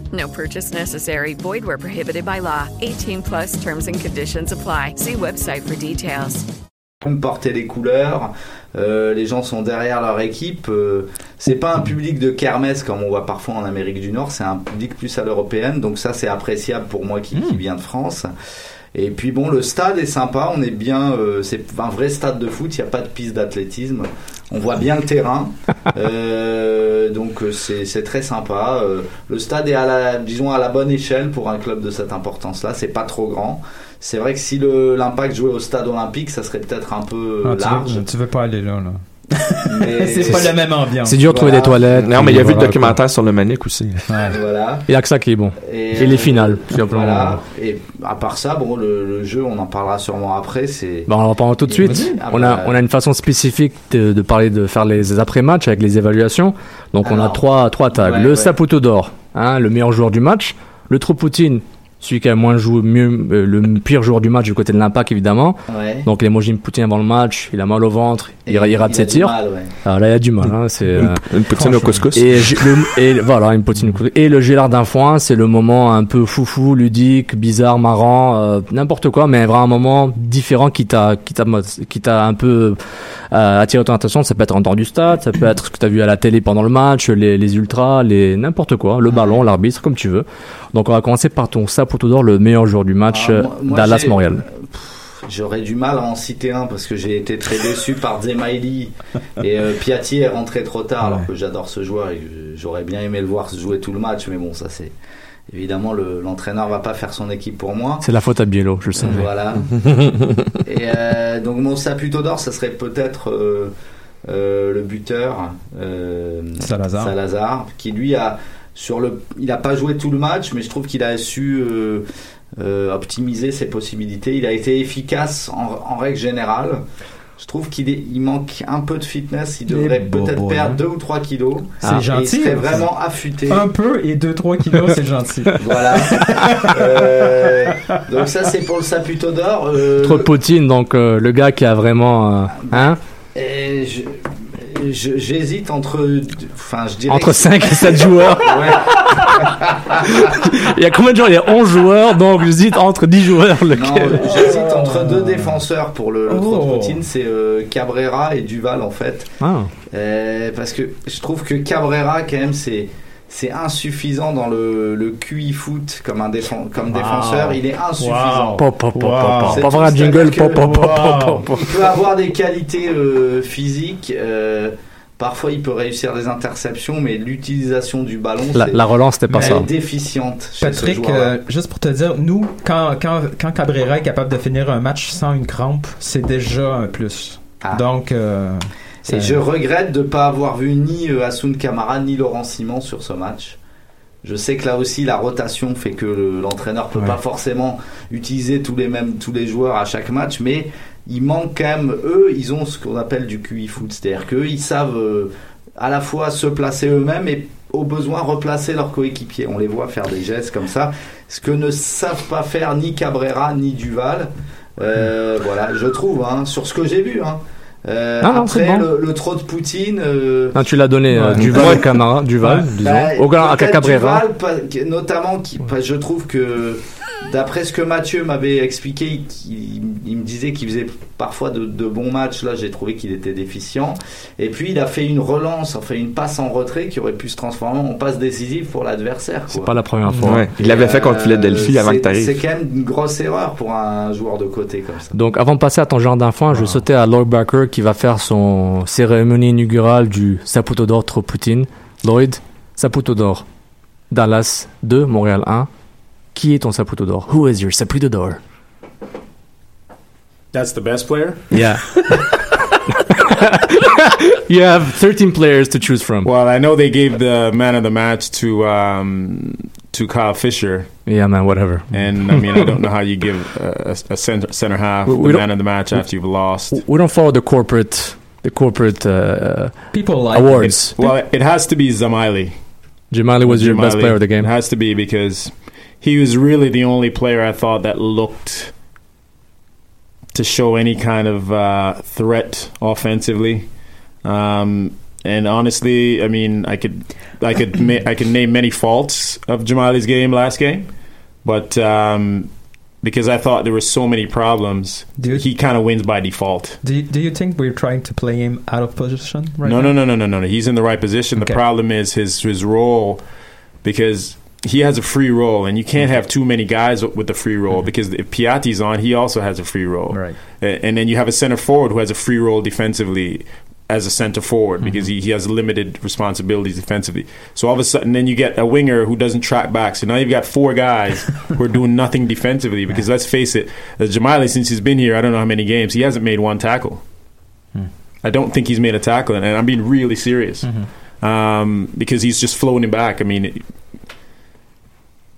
No purchase necessary. Void where prohibited by law. 18 plus terms and conditions apply. See website for details. porter les couleurs. euh, les gens sont derrière leur équipe. euh, c'est pas un public de kermesse comme on voit parfois en Amérique du Nord. C'est un public plus à l'européenne. Donc ça, c'est appréciable pour moi qui, qui viens de France. Et puis bon, le stade est sympa. On est bien. euh, c'est un vrai stade de foot. Il n'y a pas de piste d'athlétisme. On voit bien le terrain. Euh, donc euh, c'est très sympa. Euh, le stade est à la, disons à la bonne échelle pour un club de cette importance-là. C'est pas trop grand. C'est vrai que si l'impact jouait au stade olympique, ça serait peut-être un peu Ah, tu, large. veux, tu veux pas aller là, là. C'est pas la même ambiance. C'est dur de trouver des toilettes. Non, mais il y a vu le documentaire sur le Manic aussi. Voilà. Il y a que ça qui est bon. Et, les euh, finales, tout simplement. Voilà. Et à part ça, bon, le, le jeu, on en parlera sûrement après. C'est Bon, on en parle tout de suite. Ah, On a, bah, on a une façon spécifique de, de parler, de faire les après-matchs avec les évaluations. Donc, on a trois, trois tags. ouais, le ouais. Saputo d'or, hein, le meilleur joueur du match. Le Tropoutine, celui qui a moins joué, mieux, euh, le pire joueur du match du côté de l'impact, évidemment. Ouais. Donc, l'emoji Poutine avant le match, il a mal au ventre, il, il rate il ses a du tirs. mal, ouais. Alors là, il y a du mal. Hein, c'est, Une- euh, une poutine au couscous. Et, le- et voilà, une poutine au couscous. Et le Gélard d'un foin, c'est le moment un peu foufou, ludique, bizarre, marrant, euh, n'importe quoi, mais vraiment un moment différent qui t'a, qui t'a, qui t'a un peu euh, attiré ton attention. Ça peut être en dehors du stade, ça peut être ce que t'as vu à la télé pendant le match, les, les ultras, les n'importe quoi, le ballon, l'arbitre, comme tu veux. Donc on va commencer par ton Saputo d'or, le meilleur joueur du match, Ah, euh, moi- moi, Dallas j'ai- Montréal. J'aurais du mal à en citer un parce que j'ai été très déçu par Zemaili et euh, Piatti est rentré trop tard alors que j'adore ce joueur et j'aurais bien aimé le voir jouer tout le match mais bon ça c'est évidemment le- l'entraîneur va pas faire son équipe pour moi. C'est la faute à Biello, je le savais. Voilà. Et euh, donc mon Saputo d'or, ça serait peut-être euh, euh, le buteur euh, Salazar. Salazar, qui lui a sur le, il a pas joué tout le match, mais je trouve qu'il a su euh, euh, optimiser ses possibilités. Il a été efficace en, en règle générale. Je trouve qu'il il manque un peu de fitness. Il devrait peut-être beau, perdre hein. deux ou trois kilos. C'est Et gentil, Il serait hein. vraiment affûté. Un peu et 2-3 kilos, c'est gentil. Voilà. Euh, donc ça c'est pour le Saputo d'or. Euh, Trop de Poutine, donc euh, le gars qui a vraiment, euh, hein, Et je- je- j'hésite entre, enfin, je dirais Entre que- 5 et 7 joueurs. Il y a combien de joueurs? Il y a 11 joueurs, donc j'hésite entre 10 joueurs. Lequel? j'hésite entre deux défenseurs pour le, le Oh. poutine, c'est euh, Cabrera et Duval en fait. Ah. Euh, parce que je trouve que Cabrera quand même c'est c'est insuffisant dans le, le QI foot comme un défen- comme Wow. défenseur, il est insuffisant. Wow. Pop, pop, Pas avoir un jingle, pop. Il peut avoir des qualités euh, physiques. euh, Parfois, il peut réussir des interceptions, mais l'utilisation du ballon, La- relance, c'était pas elle ça. est déficiente. chez ce Patrick, euh, juste pour te dire, nous, quand, quand, quand Cabrera est capable de finir un match sans une crampe, c'est déjà un plus. Donc, euh, Et ça- je regrette de ne pas avoir vu ni euh, Hassoun Kamara ni Laurent Simon sur ce match. Je sais que là aussi la rotation fait que le- l'entraîneur peut Ouais. pas forcément utiliser tous les mêmes tous les joueurs à chaque match, mais il manque quand même eux, ils ont ce qu'on appelle du QI foot, c'est-à-dire qu'eux ils savent euh, à la fois se placer eux-mêmes et au besoin replacer leurs coéquipiers. On les voit faire des gestes comme ça, ce que ne savent pas faire ni Cabrera ni Duval. Euh, voilà, je trouve, hein, sur ce que j'ai vu. Hein. Euh, non, après bon. le, le trop de Poutine. euh, Ah, tu l'as donné euh, Ouais. Duval Ouais. Camara, Duval, Ouais. disons. Bah, Au gars, à peut-être Cabrera. Duval, pas- que- notamment, qui, pas- je trouve que d'après ce que Mathieu m'avait expliqué, il, il me disait qu'il faisait parfois de, de bons matchs. Là, j'ai trouvé qu'il était déficient. Et puis, il a fait une relance, enfin une passe en retrait qui aurait pu se transformer en passe décisive pour l'adversaire. C'est pas la première fois. Ouais. Il l'avait fait contre Euh, Philadelphie avant c'est- que t'arrives. C'est quand même une grosse erreur pour un joueur de côté comme ça. Donc, avant de passer à ton genre d'enfant, je vais sauter à Lloyd Barker qui va faire son cérémonie inaugurale du Saputo d'or trop Poutine. Lloyd, Saputo d'or. Dallas 2, Montréal 1. Qui est ton Saputo d'or? Who is your Saputo d'or? That's the best player. Yeah. you have 13 players to choose from. Well, I know they gave the man of the match to um, to Kyle Fisher. Yeah, man, whatever. And I mean, I don't know how you give a, a center, center half We- we the man of the match after you've lost. We don't follow the corporate, the corporate uh, People like awards. Well, it, it has to be Zamili. Jamali was your best player of the game. It has to be because he was really the only player I thought that looked to show any kind of uh, threat offensively. Um, and honestly, I mean, I could, I could, ma- I could name many faults of Jamali's game last game, but um, because I thought there were so many problems, he kind of wins by default. do you, do you think we're trying to play him out of position right no, now? no, no, no, no, no, no. He's in the right position. The problem is his his role because he has a free role, and you can't have too many guys with the free role because if Piatti's on, he also has a free role. Mm-hmm. Right. And then you have a center forward who has a free role defensively as a center forward Mm-hmm. because he, he has limited responsibilities defensively. So all of a sudden, then you get a winger who doesn't track back. So now you've got four guys who are doing nothing defensively because let's face it, uh, Jamali, since he's been here, I don't know how many games, he hasn't made one tackle. I don't think he's made a tackle, and I'm being really serious um, because he's just floating back. I mean,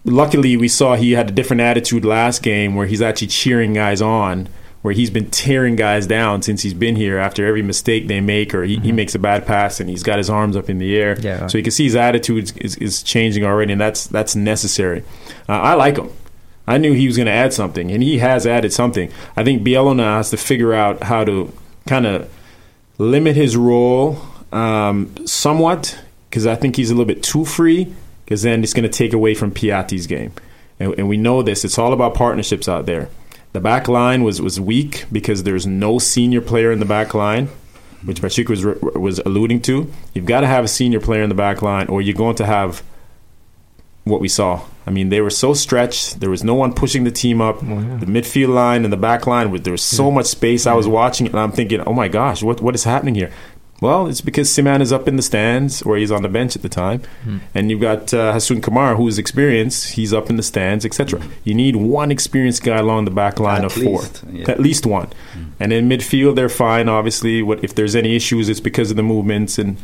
luckily we saw he had a different attitude last game where he's actually cheering guys on, where he's been tearing guys down since he's been here after every mistake they make or he, he makes a bad pass and he's got his arms up in the air. Yeah. So you can see his attitude is, is changing already, and that's that's necessary. Uh, I like him. I knew he was going to add something, and he has added something. I think Biello now has to figure out how to kind of limit his role um, somewhat because I think he's a little bit too free because then it's going to take away from Piatti's game. And, and we know this. It's all about partnerships out there. The back line was, was weak because there's no senior player in the back line, which Patrick was, was alluding to. You've got to have a senior player in the back line or you're going to have what we saw. I mean, they were so stretched. There was no one pushing the team up. Oh, the midfield line and the back line, with there was so much space. I was watching it and I'm thinking, oh my gosh, what what is happening here? Well, it's because Ciman is up in the stands, or he's on the bench at the time, Hmm. and you've got uh, Hassoun Kamar, who's experienced. He's up in the stands, etc. You need one experienced guy along the back line At of four, yeah. at least one. And in midfield, they're fine. Obviously, what if there's any issues, it's because of the movements and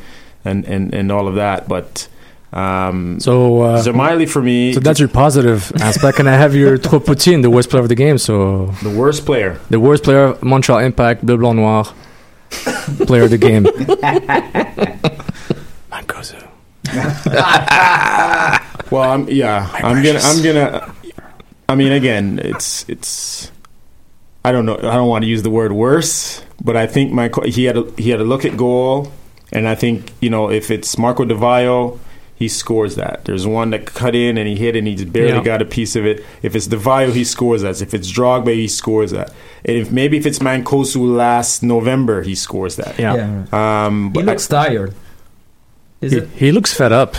and and, and all of that. But um, So, uh, for me, So that's your positive aspect, and I have your trop Poutine, the worst player of the game. So the worst player, the worst player, of Montreal Impact, Bleu Blanc Noir, player of the game. well, I'm, yeah, I'm gonna, I'm gonna. I mean, again, it's it's. I don't know. I don't want to use the word worse, but I think my he had a, he had a look at goal. And I think you know if it's Marco Di Vaio, he scores that. There's one that cut in and he hit and he just barely Yeah. got a piece of it. If it's Di Vaio, he scores that. If it's Drogba, he scores that. And if maybe if it's Mancosu last November, he scores that. Yeah. Um, He but looks tired. Is he, it? he looks fed up.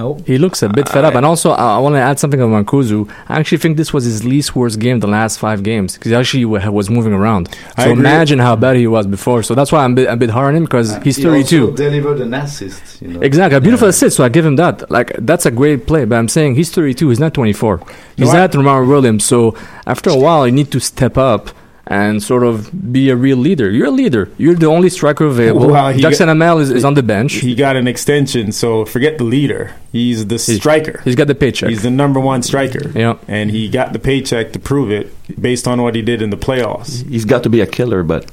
Oh. He looks a bit fed up. And also, I, I want to add something on Mancosu. I actually think this was his least worst game the last five games because he actually wa- was moving around. I So agree. imagine how bad he was before. So that's why I'm a bit, a bit hard on him because uh, he's He also 32. delivered an assist. You know. Exactly, a beautiful assist. So I give him that. Like that's a great play. But I'm saying he's 32. He's not 24. He's No, I- not Romario Williams. So after a while, you need to step up and sort of be a real leader. You're a leader. You're the only striker available. Well, he Jackson got- Amel is, is on the bench. he got an extension, so forget the leader. He's the striker. He's got the paycheck. He's the number one striker. Yeah. And he got the paycheck to prove it based on what he did in the playoffs. He's got to be a killer, but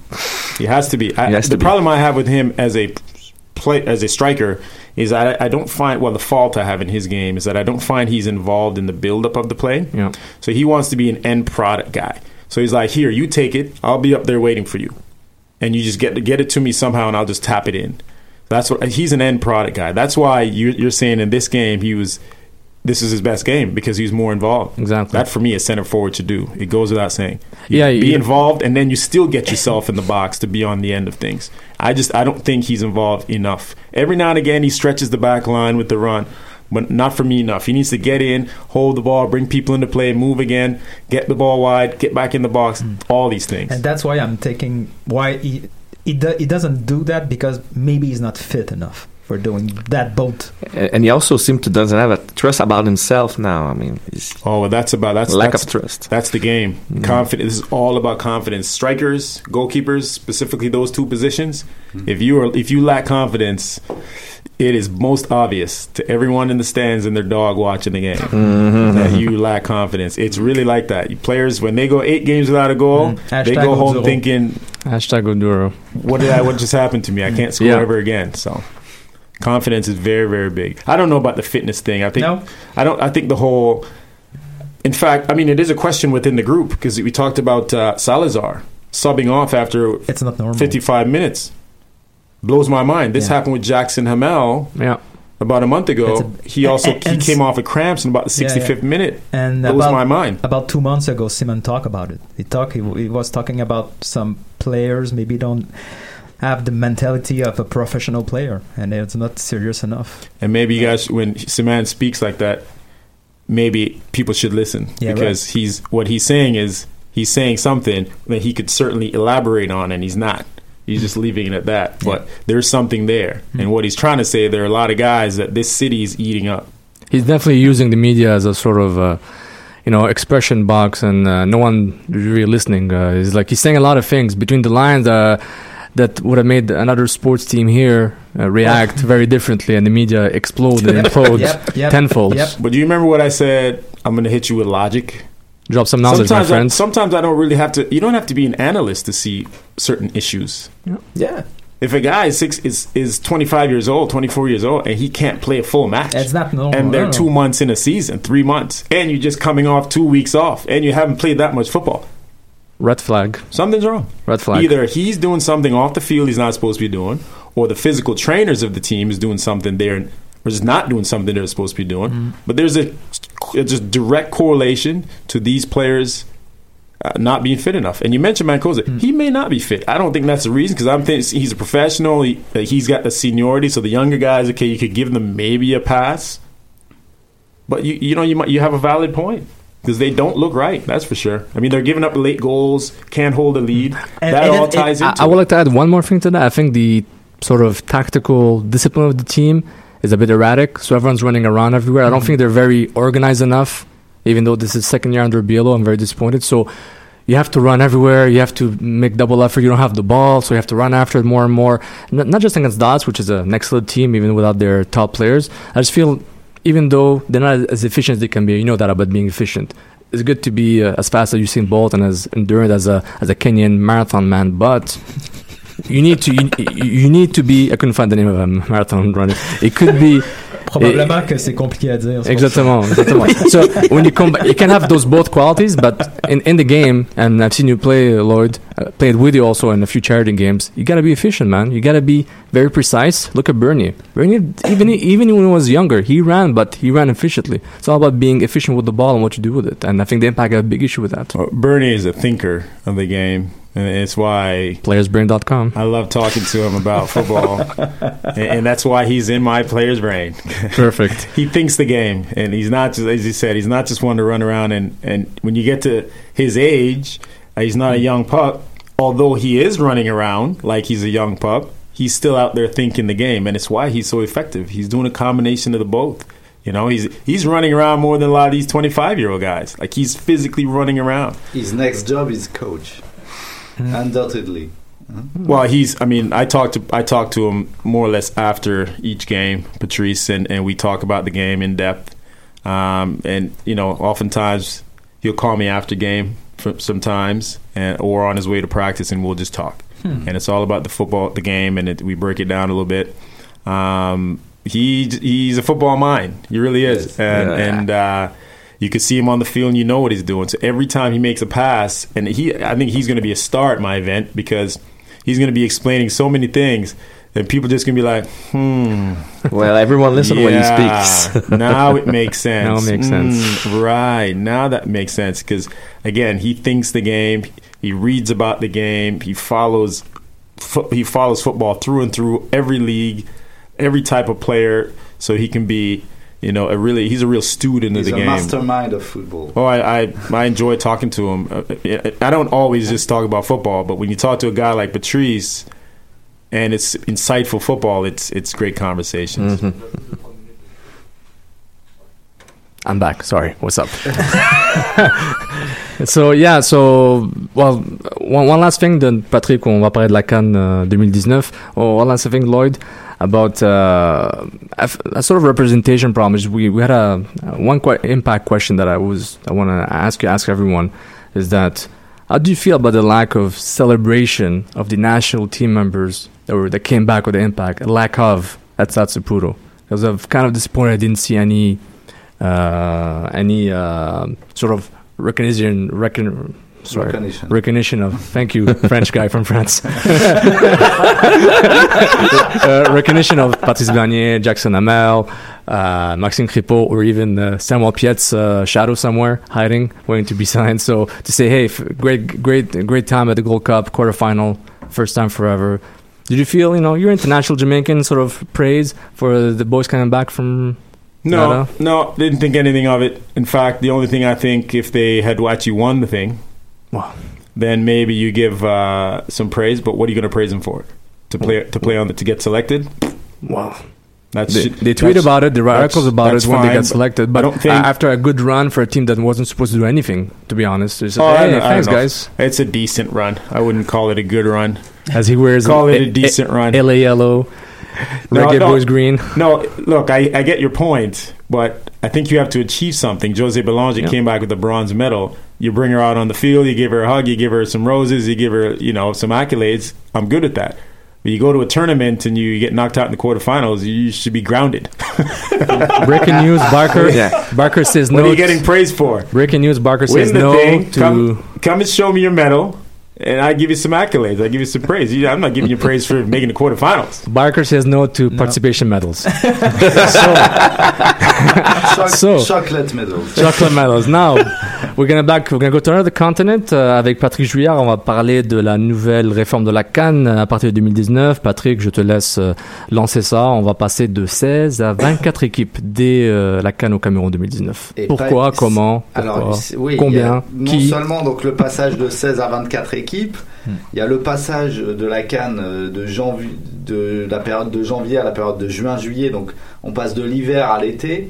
He has to be. I, has the to be. problem I have with him as a play as a striker is I, I don't find well the fault I have in his game is that I don't find he's involved in the buildup of the play. Yeah. So he wants to be an end product guy. So he's like, here, you take it. I'll be up there waiting for you, and you just get to get it to me somehow, and I'll just tap it in. That's what he's an end product guy. That's why you, you're saying in this game he was. This is his best game because he's more involved. Exactly. That for me is center forward to do. It goes without saying. You Yeah, be involved, and then you still get yourself in the box to be on the end of things. I just I don't think he's involved enough. Every now and again he stretches the back line with the run, but not for me enough. He needs to get in, hold the ball, bring people into play, move again, get the ball wide, get back in the box. Mm. All these things. And that's why I'm taking why he he, do, he doesn't do that because maybe he's not fit enough for doing that both. and and he also seems to doesn't have a trust about himself now. I mean, he's Oh, well, that's about that's lack that's, of trust. That's the game. Mm. Confidence. This is all about confidence. Strikers, goalkeepers, specifically those two positions. Mm. If you are if you lack confidence, it is most obvious to everyone in the stands and their dog watching the game that you lack confidence. It's really like that. Players when they go eight games without a goal, Mm. they go home Oduro. thinking, Hashtag Oduro. "What did I? What just happened to me? I can't score Yeah. ever again." So. Confidence is very, very big. I don't know about the fitness thing. I think No. I don't. I think the whole. In fact, I mean, it is a question within the group because we talked about uh, Salazar subbing off after It's not normal. 55 minutes. Blows my mind. This Yeah. happened with Jackson Hamel Yeah. about a month ago. It's he also and- he came off of cramps in about the Yeah, yeah. 65th minute. And Blows about, my mind. About two months ago, Ciman talked about it. He talked. He, he was talking about some players maybe don't have the mentality of a professional player, and it's not serious enough. And maybe you guys, when Ciman speaks like that, maybe people should listen Yeah, because he's what he's saying is he's saying something that he could certainly elaborate on, and he's not. He's just leaving it at that. But there's something there, and what he's trying to say, there are a lot of guys that this city is eating up. He's definitely using the media as a sort of, uh, you know, expression box, and uh, no one really listening. Uh, he's like he's saying a lot of things between the lines uh, that would have made another sports team here uh, react very differently, and the media explode and implode yep, yep, tenfold. yep. But do you remember what I said? I'm going to hit you with logic. Drop some knowledge, sometimes, my I, friends. sometimes I don't really have to. You don't have to be an analyst to see certain issues. Yeah. If a guy is six is is 25 years old, 24 years old, and he can't play a full match, It's not normal. and they're no, no. two months in a season, three months, and you're just coming off two weeks off, and you haven't played that much football, Red flag. something's wrong. Red flag. Either he's doing something off the field he's not supposed to be doing, or the physical trainers of the team is doing something they're or just not doing something they're supposed to be doing. Mm-hmm. But there's a, a just direct correlation to these players uh, not being fit enough. And you mentioned Mancosu. Mm. He may not be fit. I don't think that's the reason because I'm thinking he's a professional. He, uh, he's got the seniority, so the younger guys, okay, you could give them maybe a pass. But you you know you might you have a valid point. Because they don't look right, that's for sure. I mean, they're giving up late goals, can't hold a lead. And- that and all it- ties I, into I would like to add one more thing to that. I think the sort of tactical discipline of the team is a bit erratic. So everyone's running around everywhere. I don't think they're very organized enough. Even though this is second year under Biello, I'm very disappointed. So you have to run everywhere. You have to make double effort. You don't have the ball, so you have to run after it more and more. N- not just against Dots, which is an excellent team, even without their top players. I just feel, even though they're not as efficient as they can be, you know that about being efficient. It's good to be uh, as fast as Usain Bolt and as endurant as a as a Kenyan marathon man, but you need to you, you need to be I couldn't find the name of a marathon runner. It could be Probablement que c'est compliqué à dire. c'est pour Exactement, exactement. so when you come, you can have those both qualities, but in, in the game, and I've seen you play, uh, Lloyd, uh, played with you also in a few charity games. You gotta be efficient, man. You gotta be very precise. Look at Bernie. Bernie, even even when he was younger, he ran, but he ran efficiently. It's all about being efficient with the ball and what you do with it. And I think the Impact have a big issue with that. Bernie is a thinker of the game, and it's why playersbrain.com. I love talking to him about football, and, and that's why he's in my player's brain. Perfect. he thinks the game, and he's not just as he said, he's not just one to run around and and when you get to his age, uh, he's not a young pup. Although he is running around like he's a young pup, he's still out there thinking the game, and it's why he's so effective. He's doing a combination of the both. You know, he's he's running around more than a lot of these 25 year old guys. Like he's physically running around. His next job is coach. Undoubtedly. Well, he's. I mean, I talked to I talked to him more or less after each game, Patrice, and, and we talk about the game in depth. Um, and you know, oftentimes he'll call me after game, for, sometimes, and or on his way to practice, and we'll just talk. Hmm. And it's all about the football, the game, and it, we break it down a little bit. Um, he he's a football mind. He really is, and Yeah. and. Uh, you can see him on the field and you know what he's doing. So every time he makes a pass, and he, I think he's going to be a star at my event because he's going to be explaining so many things and people just going to be like, hmm. Well, everyone listen when he speaks. now it makes sense. Now it makes sense. Mm, right. Now that makes sense because, again, he thinks the game, he reads about the game, he follows, fo- he follows football through and through every league, every type of player, so he can be, you know, a really, he's a real student He's of the game. He's a game. mastermind of football. Oh, I, I I enjoy talking to him. Uh, I don't always just talk about football, but when you talk to a guy like Patrice, and it's insightful football, it's it's great conversations. I'm back. Sorry. What's up? so yeah, so well, one, one last thing, then Patrick, on va parler de la CAN uh, 2019. Oh, one last thing, Lloyd, about uh, a, sort of representation problem. Is we we had a one que- impact question that I was I want to ask you, ask everyone, is that how do you feel about the lack of celebration of the national team members that were that came back with the impact? A lack of at Satsupuro. Because I'm kind of disappointed I didn't see any uh, any uh, sort of recognition, recon, sorry, Recognition. recognition of. Thank you, French guy from France. uh, recognition of Patrice Bernier, Jackson Hamel, uh, Maxime Crépeau, or even uh, Samuel Piette's uh, shadow somewhere hiding, waiting to be signed. So to say, hey, f- great, great, great time at the Gold Cup quarterfinal, first time forever. Did you feel, you know, your international Jamaican sort of praise for the boys coming back from No, Ghana? no, didn't think anything of it. In fact, the only thing I think if they had actually won the thing, Wow. then maybe you give uh, some praise. But what are you going to praise them for? To play to play on the, to get selected? Wow. That's They, they tweet that's- about it. There were that's- articles about it when they get selected. But I don't think. after a good run for a team that wasn't supposed to do anything, to be honest, they said, Oh, hey, don't- I don't thanks, guys. It's a decent run. I wouldn't call it a good run. As he wears call it a- a decent run. LA yellow, reggae boys green. No, look, I, I get your point, but I think you have to achieve something. Josée Bélanger Yeah. came back with a bronze medal. You bring her out on the field, you give her a hug, you give her some roses, you give her, you know, some accolades. I'm good at that. But you go to a tournament and you get knocked out in the quarterfinals, you should be grounded. Breaking news: Barker. Yeah. Barker says no. What are you getting praised for? Breaking news: Barker Win says no thing. to. Come, come and show me your medal, and I give you some accolades. I give you some praise. You- I'm not giving you praise for making the quarterfinals. Barker says no to participation medals. Choc- So- chocolate medals. Chocolate medals. Now, we're gonna back. We're gonna go to another continent euh, avec Patrick Juillard. On va parler de la nouvelle réforme de la Cannes à partir de 2019. Patrick, je te laisse euh, lancer ça. On va passer de 16 à 24 équipes dès euh, la Cannes au Cameroun 2019. Et Pourquoi pas- Comment Pourquoi oui, Combien a Non Qui seulement donc le passage de 16 à 24 équipes, il y a le passage de la Cannes euh, de janvier, de la période de janvier à la période de juin-juillet. Donc, on passe de l'hiver à l'été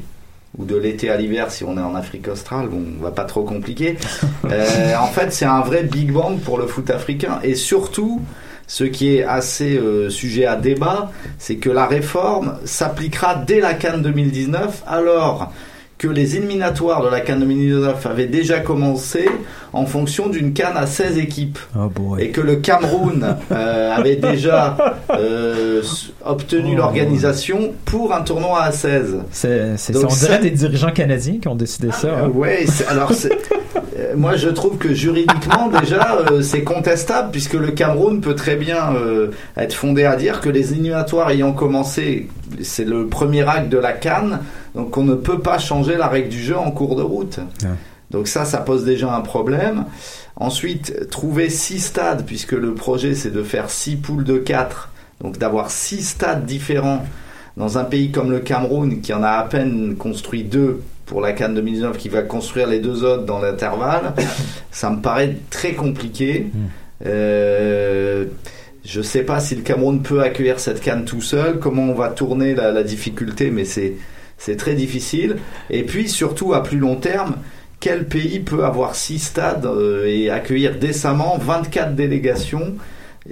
ou de l'été à l'hiver si on est en Afrique australe. Bon, on va pas trop compliquer. Euh, en fait, c'est un vrai big bang pour le foot africain et surtout. Ce qui est assez euh, sujet à débat, c'est que la réforme s'appliquera dès la Cannes 2019, alors que les éliminatoires de la Cannes 2019 avaient déjà commencé en fonction d'une Cannes à 16 équipes. Et que le Cameroun euh, avait déjà euh, obtenu Oh. l'organisation pour un tournoi à 16. C'est, c'est, Donc on dirait ça- des dirigeants canadiens qui ont décidé ça. Hein. c'est- alors c'est- euh, moi je trouve que juridiquement déjà euh, c'est contestable puisque le Cameroun peut très bien euh, être fondé à dire que les éliminatoires ayant commencé, c'est le premier acte de la Cannes, donc on ne peut pas changer la règle du jeu en cours de route. Donc ça, ça pose déjà un problème. Ensuite, trouver six stades, puisque le projet c'est de faire six poules de quatre, donc d'avoir six stades différents dans un pays comme le Cameroun, qui en a à peine construit deux pour la Cannes 2019, qui va construire les deux autres dans l'intervalle, ça me paraît très compliqué. Euh, je sais pas si le Cameroun peut accueillir cette canne tout seul, comment on va tourner la, la difficulté, mais c'est c'est très difficile. Et puis surtout à plus long terme, quel pays peut avoir six stades euh, et accueillir décemment 24 délégations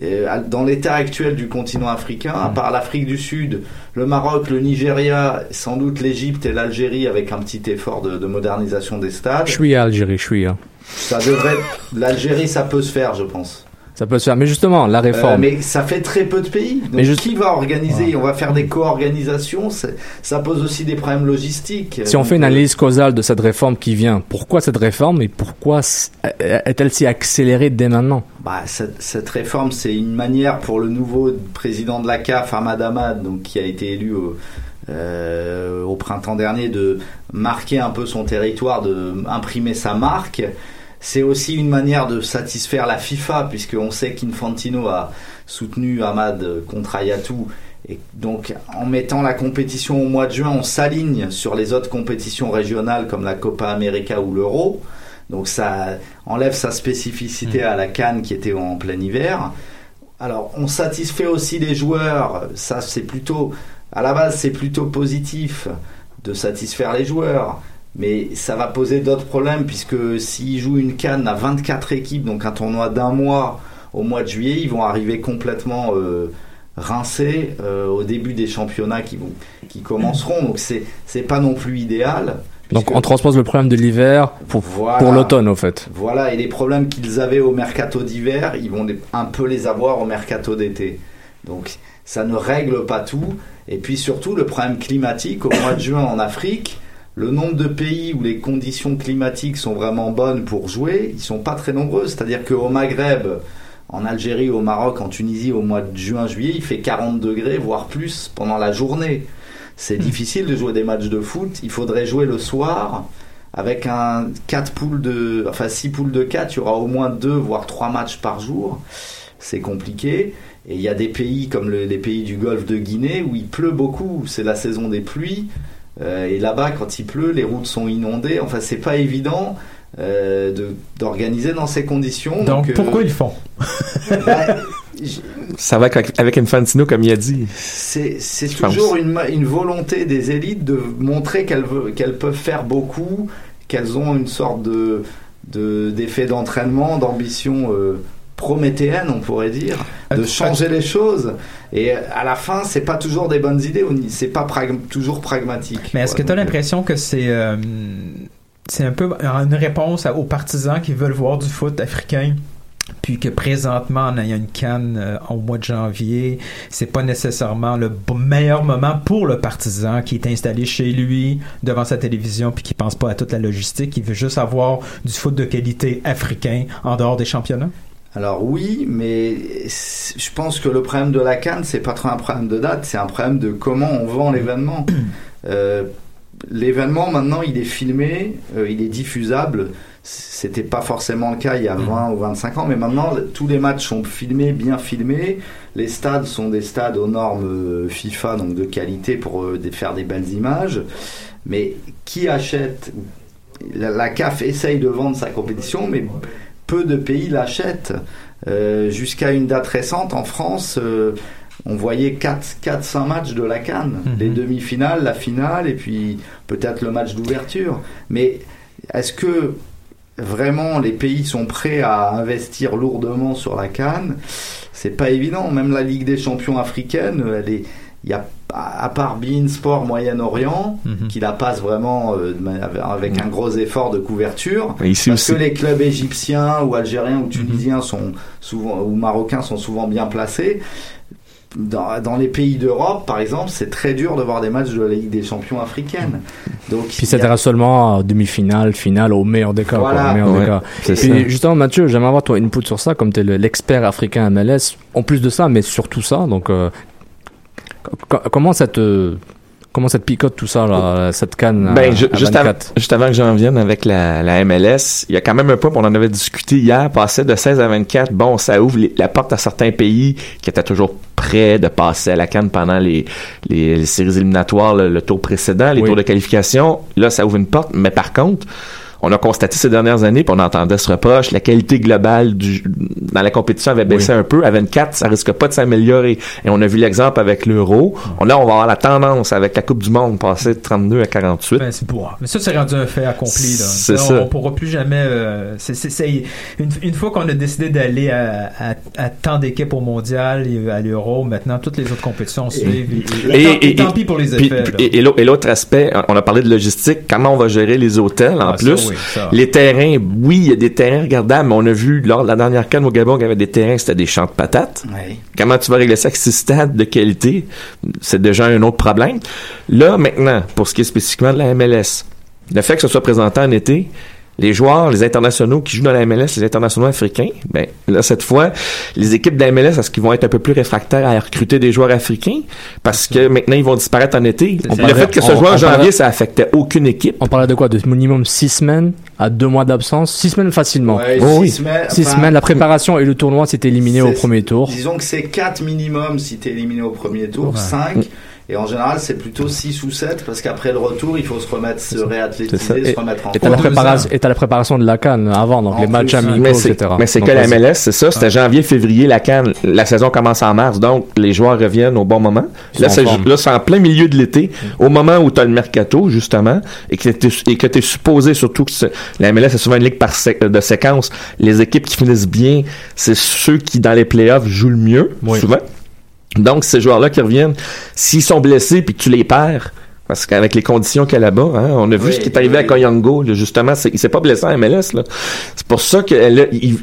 euh, dans l'état actuel du continent africain, à part l'Afrique du Sud, le Maroc, le Nigeria, sans doute l'Égypte et l'Algérie avec un petit effort de, de modernisation des stades. Je suis à Algérie, je suis. hein. Ça devrait. L'Algérie, ça peut se faire, je pense. Ça peut se faire. Mais justement, la réforme. Euh, mais ça fait très peu de pays. Donc Mais juste- qui va organiser On va faire des co-organisations. Ça pose aussi des problèmes logistiques. Si on Donc, fait une euh, analyse causale de cette réforme qui vient, pourquoi cette réforme et pourquoi est-elle si accélérée dès maintenant? Bah, cette, cette réforme, c'est une manière pour le nouveau président de la CAF, Ahmad Ahmad, donc, qui a été élu au, euh, au printemps dernier, de marquer un peu son territoire, de imprimer sa marque. C'est aussi une manière de satisfaire la FIFA, puisqu'on sait qu'Infantino a soutenu Ahmad contre Ayatou. Et donc, en mettant la compétition au mois de juin, on s'aligne sur les autres compétitions régionales comme la Copa América ou l'Euro. Donc, ça enlève sa spécificité à la Cannes qui était en plein hiver. Alors, on satisfait aussi les joueurs. Ça, c'est plutôt, à la base, c'est plutôt positif de satisfaire les joueurs. Mais ça va poser d'autres problèmes puisque s'ils jouent une canne à 24 équipes, donc un tournoi d'un mois au mois de juillet, ils vont arriver complètement euh, rincés euh, au début des championnats qui, vont, qui commenceront. Donc c'est c'est pas non plus idéal. Donc on transpose le problème de l'hiver pour, Voilà. pour l'automne, au fait. Voilà, et les problèmes qu'ils avaient au mercato d'hiver, ils vont un peu les avoir au mercato d'été. Donc ça ne règle pas tout. Et puis surtout le problème climatique au mois de juin en Afrique, le nombre de pays où les conditions climatiques sont vraiment bonnes pour jouer, ils sont pas très nombreux. C'est-à-dire qu'au Maghreb, en Algérie, au Maroc, en Tunisie, au mois de juin-juillet, il fait 40 degrés, voire plus pendant la journée. C'est difficile de jouer des matchs de foot. Il faudrait jouer le soir avec un 4 poules de, enfin 6 poules de 4, il y aura au moins 2 voire 3 matchs par jour. C'est compliqué. Et il y a des pays comme le- les pays du golfe de Guinée où il pleut beaucoup. C'est la saison des pluies. Euh, et là-bas, quand il pleut, les routes sont inondées. Enfin, c'est pas évident euh, de- d'organiser dans ces conditions. Donc, euh, pourquoi ils font? Bah, Ça va avec, avec Infantino, comme il a dit. c'est toujours une, une volonté des élites de montrer qu'elles qu'elles peuvent faire beaucoup, qu'elles ont une sorte de de- d'effet d'entraînement, d'ambition euh, prométhéenne, on pourrait dire, de changer les choses. Et à la fin, c'est pas toujours des bonnes idées, c'est pas toujours pragmatique. Mais est-ce que tu as l'impression que c'est euh, c'est un peu une réponse aux partisans qui veulent voir du foot africain? Puis que présentement, on a une canne euh, au mois de janvier, c'est pas nécessairement le meilleur moment pour le partisan qui est installé chez lui devant sa télévision puis qui pense pas à toute la logistique, qui veut juste avoir du foot de qualité africain en dehors des championnats? Alors oui, mais je pense que le problème de la Cannes, c'est pas trop un problème de date, c'est un problème de comment on vend l'événement. Euh, l'événement maintenant, il est filmé, euh, il est diffusable. C'était pas forcément le cas il y a 20 ou 25 ans, mais maintenant tous les matchs sont filmés, bien filmés. Les stades sont des stades aux normes euh, FIFA, donc de qualité pour faire des belles images. Mais qui achète la, la CAF essaye de vendre sa compétition, mais peu de pays l'achètent. Euh, Jusqu'à une date récente, en France, euh, on voyait 4-5 matchs de la Cannes. Mhm. Les demi-finales, la finale, et puis peut-être le match d'ouverture. Mais est-ce que vraiment les pays sont prêts à investir lourdement sur la Cannes? C'est pas évident. Même la Ligue des champions africaine, elle est il y a à part Bein Sport Moyen-Orient, Mhm. qui la passe vraiment euh, avec un gros effort de couverture, Et ici parce aussi. que les clubs égyptiens ou algériens ou tunisiens sont souvent ou marocains sont souvent bien placés. Dans, dans les pays d'Europe, par exemple, c'est très dur de voir des matchs de la Ligue des Champions africaine. Donc, Puis y a- s'intéresse seulement à demi-finale, finale, au meilleur des cas. Voilà. quoi, au meilleur des Ouais, cas. c'est Puis ça. justement, Mathieu, j'aimerais avoir ton input sur ça, comme tu es l'expert africain MLS. En plus de ça, mais surtout ça, donc euh, comment ça te comment ça te picote tout ça, là, cette canne à- Ben, ju- à juste, avant, 24? juste avant que j'en vienne avec la, la MLS, il y a quand même un point, on en avait discuté hier, passé de 16 à 24. Bon, ça ouvre les- la porte à certains pays qui étaient toujours prêts de passer à la canne pendant les, les, les séries éliminatoires, le, le tour précédent, les Oui. tours de qualification. Là, ça ouvre une porte, mais par contre, on a constaté ces dernières années, puis on entendait ce reproche, la qualité globale du, dans la compétition avait baissé un peu. À 24, ça risque pas de s'améliorer. Et on a vu l'exemple avec l'Euro. On, là, on va avoir la tendance avec la Coupe du Monde passer de 32 à 48. Ben, c'est pour. Mais ça, c'est rendu un fait accompli. Là. C'est on, ça. On pourra plus jamais. euh, c'est, c'est- c'est- une, une fois qu'on a décidé d'aller à, à, à tant d'équipes au mondial et à l'Euro, maintenant toutes les autres compétitions suivent. Et, et- tant, et tant pis pour les effets. et- et l'au- et l'autre aspect, on a parlé de logistique, comment on va gérer les hôtels en Ah, ça, plus. Oui, les terrains, oui, il y a des terrains regardables, mais on a vu lors de la dernière canne au Gabon qu'il y avait des terrains, c'était des champs de patates. Ouais. Comment tu vas régler ça avec six stades de qualité? C'est déjà un autre problème. Là, maintenant, pour ce qui est spécifiquement de la MLS, le fait que ce soit présenté en été, les joueurs, les internationaux qui jouent dans la MLS, les internationaux africains, ben là cette fois, les équipes de la MLS, est-ce qu'ils vont être un peu plus réfractaires à recruter des joueurs africains? Parce que maintenant ils vont disparaître en été. On le parlait- fait que ce on- joueur en janvier, parlait- ça affectait aucune équipe. On parlait de quoi? De minimum 6 semaines à 2 mois d'absence? 6 semaines facilement. Ouais, Oh six oui. semaines, 6 enfin, semaines. La préparation et le tournoi s'étaient éliminés au premier tour. Disons que c'est 4 minimum si tu es éliminé au premier tour, Ouais. 5. Et en général, c'est plutôt 6 ou 7 parce qu'après le retour, il faut se remettre, se réathlétiser, se remettre en Et t'as la, forme. préparation- et t'as la préparation de la canne avant, donc En les matchs plus, amicaux, Mais c'est, etc. mais c'est que la. MLS, c'est ça. C'était janvier, février, la Cannes. La saison commence en mars, donc les joueurs reviennent au bon moment. Ils Là, c'est, en forme. là, c'est en plein milieu de l'été, au moment où tu as le mercato, justement, et que tu et que es supposé, surtout que c'est- la MLS, c'est souvent une ligue par sé- de séquence. Les équipes qui finissent bien, c'est ceux qui, dans les playoffs, jouent le mieux, souvent. Donc, ces joueurs-là qui reviennent, s'ils sont blessés puis tu les perds, parce qu'avec les conditions qu'il y a là-bas, hein, on a vu Oui, ce qui est arrivé oui. à Koyango, là, justement, c'est, il s'est pas blessé en MLS. C'est pour ça que là, il-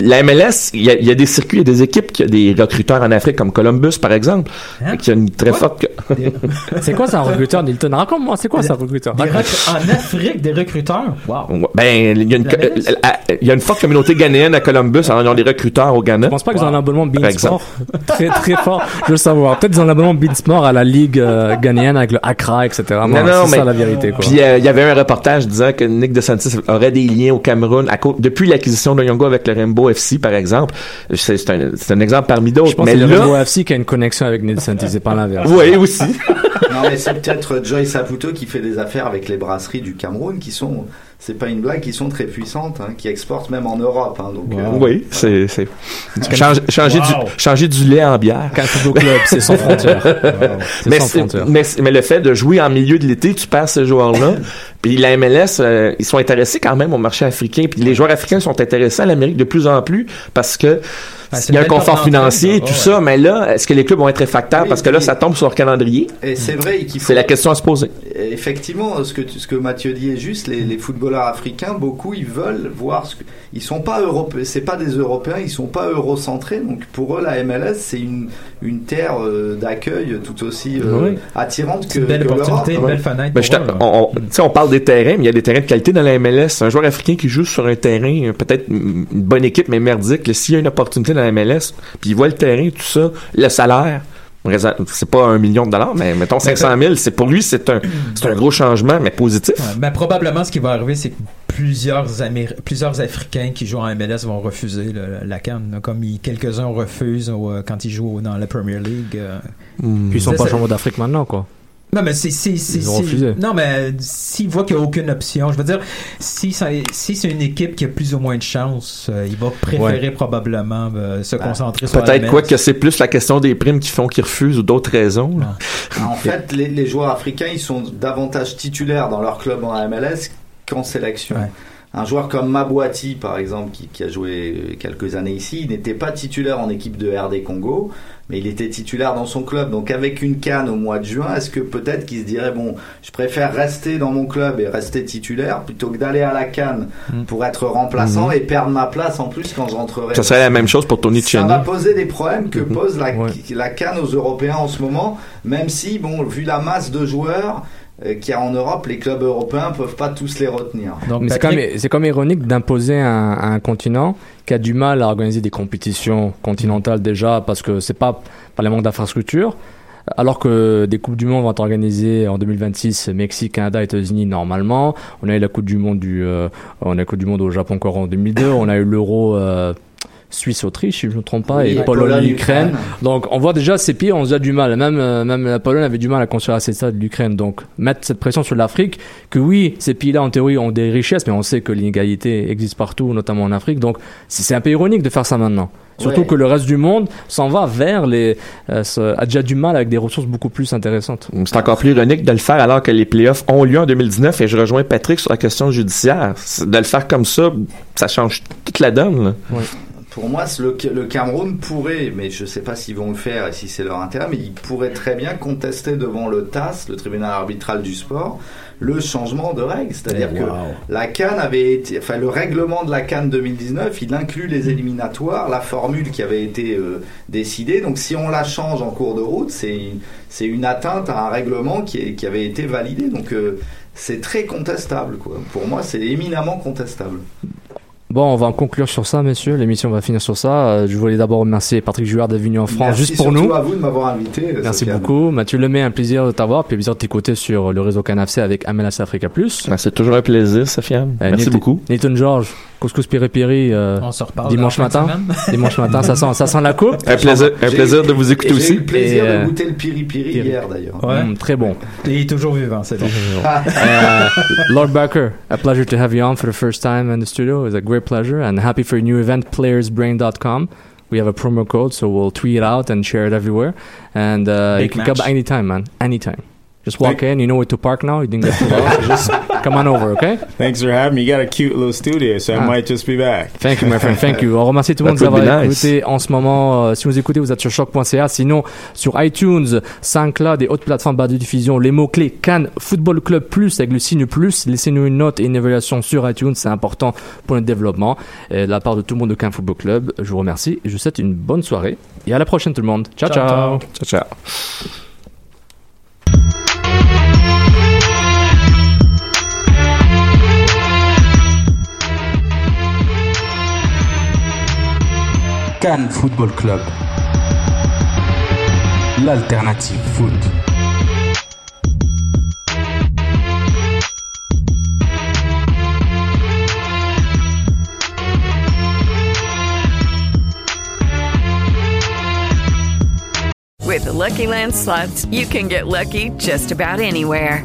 la MLS, il y, a, il y a des circuits, il y a des équipes qui ont des recruteurs en Afrique, comme Columbus, par exemple, Hein? qui a une très forte... C'est quoi ça, un recruteur, Nilton? Raconte-moi, c'est quoi ça, un recruteur? en Afrique, des recruteurs? Wow. Ben, il y, a une, La MLS? euh, il y a une forte communauté ghanéenne à Columbus, alors ils ont des recruteurs au Ghana. Je pense pas qu'ils ont un abonnement Beansport. très très fort. Je veux savoir. Peut-être qu'ils ont un abonnement Beansport à la ligue euh, ghanéenne avec le Etc. Moi, Non, non, c'est mais ça la vérité. Quoi. Puis euh, il y avait un reportage disant que Nick DeSantis aurait des liens au Cameroun à cause depuis l'acquisition de Yongo avec le Rainbow FC par exemple. C'est c'est un, c'est un exemple parmi d'autres. Mais le là, Rainbow FC qui a une connexion avec Neil Santis, c'est pas l'inverse. oui aussi. Non, mais c'est peut-être Joy Saputo qui fait des affaires avec les brasseries du Cameroun qui sont, c'est pas une blague, qui sont très puissantes, hein, qui exportent même en Europe. Hein, donc, euh, oui, c'est c'est changer, changer Wow. du changer du lait en bière. Quand Football Club, c'est sans frontières. C'est mais, sans c'est- frontières. mais, mais le fait de jouer en milieu de l'été, tu perds ces joueurs-là. puis la MLS, euh, ils sont intéressés quand même au marché africain. Puis les joueurs africains sont intéressés à l'Amérique de plus en plus parce que Ah, il y a un confort financier tout Ouais, ça. Mais là, est-ce que les clubs vont être réfractaires Oui, parce que là, ça tombe sur leur calendrier? Et c'est vrai qu'il faut. C'est la question à se poser. Effectivement, ce que, ce que Mathieu dit est juste. Les, les footballeurs africains, beaucoup, ils veulent voir ce que. Ils sont pas européens, c'est pas des Européens, ils sont pas eurocentrés. Donc pour eux, la MLS, c'est une, une terre euh, d'accueil tout aussi euh, Oui. attirante que, une belle que opportunité, une belle fenêtre. Ben, eux, là. on, on- tu sais, on parle des terrains, mais il y a des terrains de qualité dans la MLS. Un joueur africain qui joue sur un terrain, euh, peut-être une bonne équipe, mais merdique, s'il y a une opportunité dans la MLS, puis il voit le terrain, tout ça, le salaire, c'est pas un million de dollars, mais mettons 500 000, c'est pour lui, c'est un, c'est un gros changement, mais positif. Ouais, ben, probablement, ce qui va arriver, c'est que plusieurs, Améri- plusieurs Africains qui jouent en MLS vont refuser le- la canne, comme ils- quelques-uns refusent euh, quand ils jouent dans la Premier League. euh. Puis ils sont pas champions d'Afrique maintenant, quoi. Non, mais c'est, c'est, c'est, Ils ont c'est- refusé. Non, mais s'il voit qu'il n'y a aucune option, je veux dire, si, ça- si c'est une équipe qui a plus ou moins de chance, euh, il va préférer probablement euh, se concentrer sur la Peut-être quoi que c'est plus la question des primes qui font qu'ils refusent ou d'autres raisons. là. En fait, les, les joueurs africains, ils sont davantage titulaires dans leur club en MLS qu'en sélection. Ouais. Un joueur comme Mabouati, par exemple, qui, qui a joué quelques années ici, il n'était pas titulaire en équipe de RD Congo, mais il était titulaire dans son club. Donc avec une canne au mois de juin, est-ce que peut-être qu'il se dirait, bon, je préfère rester dans mon club et rester titulaire plutôt que d'aller à la canne pour être remplaçant Mhm. et perdre ma place en plus quand je rentrerai. Ça serait la même chose pour Tony Ça Tcheni. va poser des problèmes que Mhm. pose la, la canne aux Européens en ce moment, même si, bon, vu la masse de joueurs qu'il y a en Europe, les clubs européens peuvent pas tous les retenir. Mais c'est quand, même- c'est quand même ironique d'imposer un, un continent qui a du mal à organiser des compétitions continentales déjà parce que c'est pas par le manque d'infrastructures. Alors que des coupes du monde vont être organisées en 2026, Mexique, Canada, États-Unis normalement. On a eu la coupe du monde du, euh, on a la coupe du monde au Japon encore en 2002. On a eu l'Euro euh, Suisse-Autriche, si je ne me trompe pas, Oui, et et Pologne-Ukraine. Donc on voit déjà ces pays ont déjà du mal. Même euh, même la Pologne avait du mal à construire assez ça de l'Ukraine. Donc mettre cette pression sur l'Afrique, que oui, ces pays-là en théorie ont des richesses, mais on sait que l'inégalité existe partout, notamment en Afrique. Donc c'est un peu ironique de faire ça maintenant. Surtout Ouais. que le reste du monde s'en va vers les euh, a déjà du mal avec des ressources beaucoup plus intéressantes. C'est encore plus ironique de le faire alors que les playoffs ont lieu en 2019 et je rejoins Patrick sur la question judiciaire. De le faire comme ça, ça change toute la donne. là. Pour moi, le, le Cameroun pourrait, mais je ne sais pas s'ils vont le faire et si c'est leur intérêt, mais ils pourraient très bien contester devant le TAS, le tribunal arbitral du sport, le changement de règles. C'est-à-dire Eh, que la Cannes avait été, enfin le règlement de la Cannes 2019, il inclut les éliminatoires, la formule qui avait été euh, décidée. Donc si on la change en cours de route, c'est c'est une atteinte à un règlement qui, est- qui avait été validé. Donc euh, c'est très contestable. Quoi. Pour moi, c'est éminemment contestable. Bon, on va en conclure sur ça, messieurs. L'émission va finir sur ça. Euh, je voulais d'abord remercier Patrick Jouard d'être venu en France Merci juste pour nous. à vous de m'avoir invité. euh, Merci Sofiane. beaucoup. Mathieu Lemay, un plaisir de t'avoir, puis un plaisir de t'écouter sur le réseau Canafc avec MLS Africa Plus. Ben, c'est toujours un plaisir, Sofiane. Merci beaucoup. Nathan George, Couscous Piri Piri, euh, On se reparle dimanche matin. dimanche matin, ça sent, ça sent la coupe. Un plaisir, un plaisir de vous écouter aussi. J'ai eu le plaisir Et, euh, de goûter le piri-piri hier d'ailleurs. Ouais. Mm, très bon. Et il est toujours vivant, c'est bon. Uh, Lord Becker, a pleasure to have you on for the first time in the studio. It's a great pleasure and happy for your new event, playersbrain.com. We have a promo code, so we'll tweet it out and share it everywhere. And uh, you can come match. anytime, man. Anytime. Just walk in. You know where to park now? You didn't get too lost. Just come on over, okay? Thanks for having me. You got a cute little studio, so I Ah. might just be back. Thank you, my friend. Thank you. On remercie tout le monde de would nous be avoir nice. écouté en ce moment. Euh, si vous écoutez, vous êtes sur choc.ca. Sinon, sur iTunes, SoundCloud et autres plateformes de diffusion, les mots-clés Cannes Football Club Plus avec le signe plus. Laissez-nous une note et une évaluation sur iTunes. C'est important pour notre développement. Et de la part de tout le monde de Cannes Football Club, je vous remercie et je vous souhaite une bonne soirée. Et à la prochaine, tout le monde. ciao. Ciao, ciao. Ciao, ciao. Can Football Club. L'alternative foot. With the Lucky Land slots, you can get lucky just about anywhere.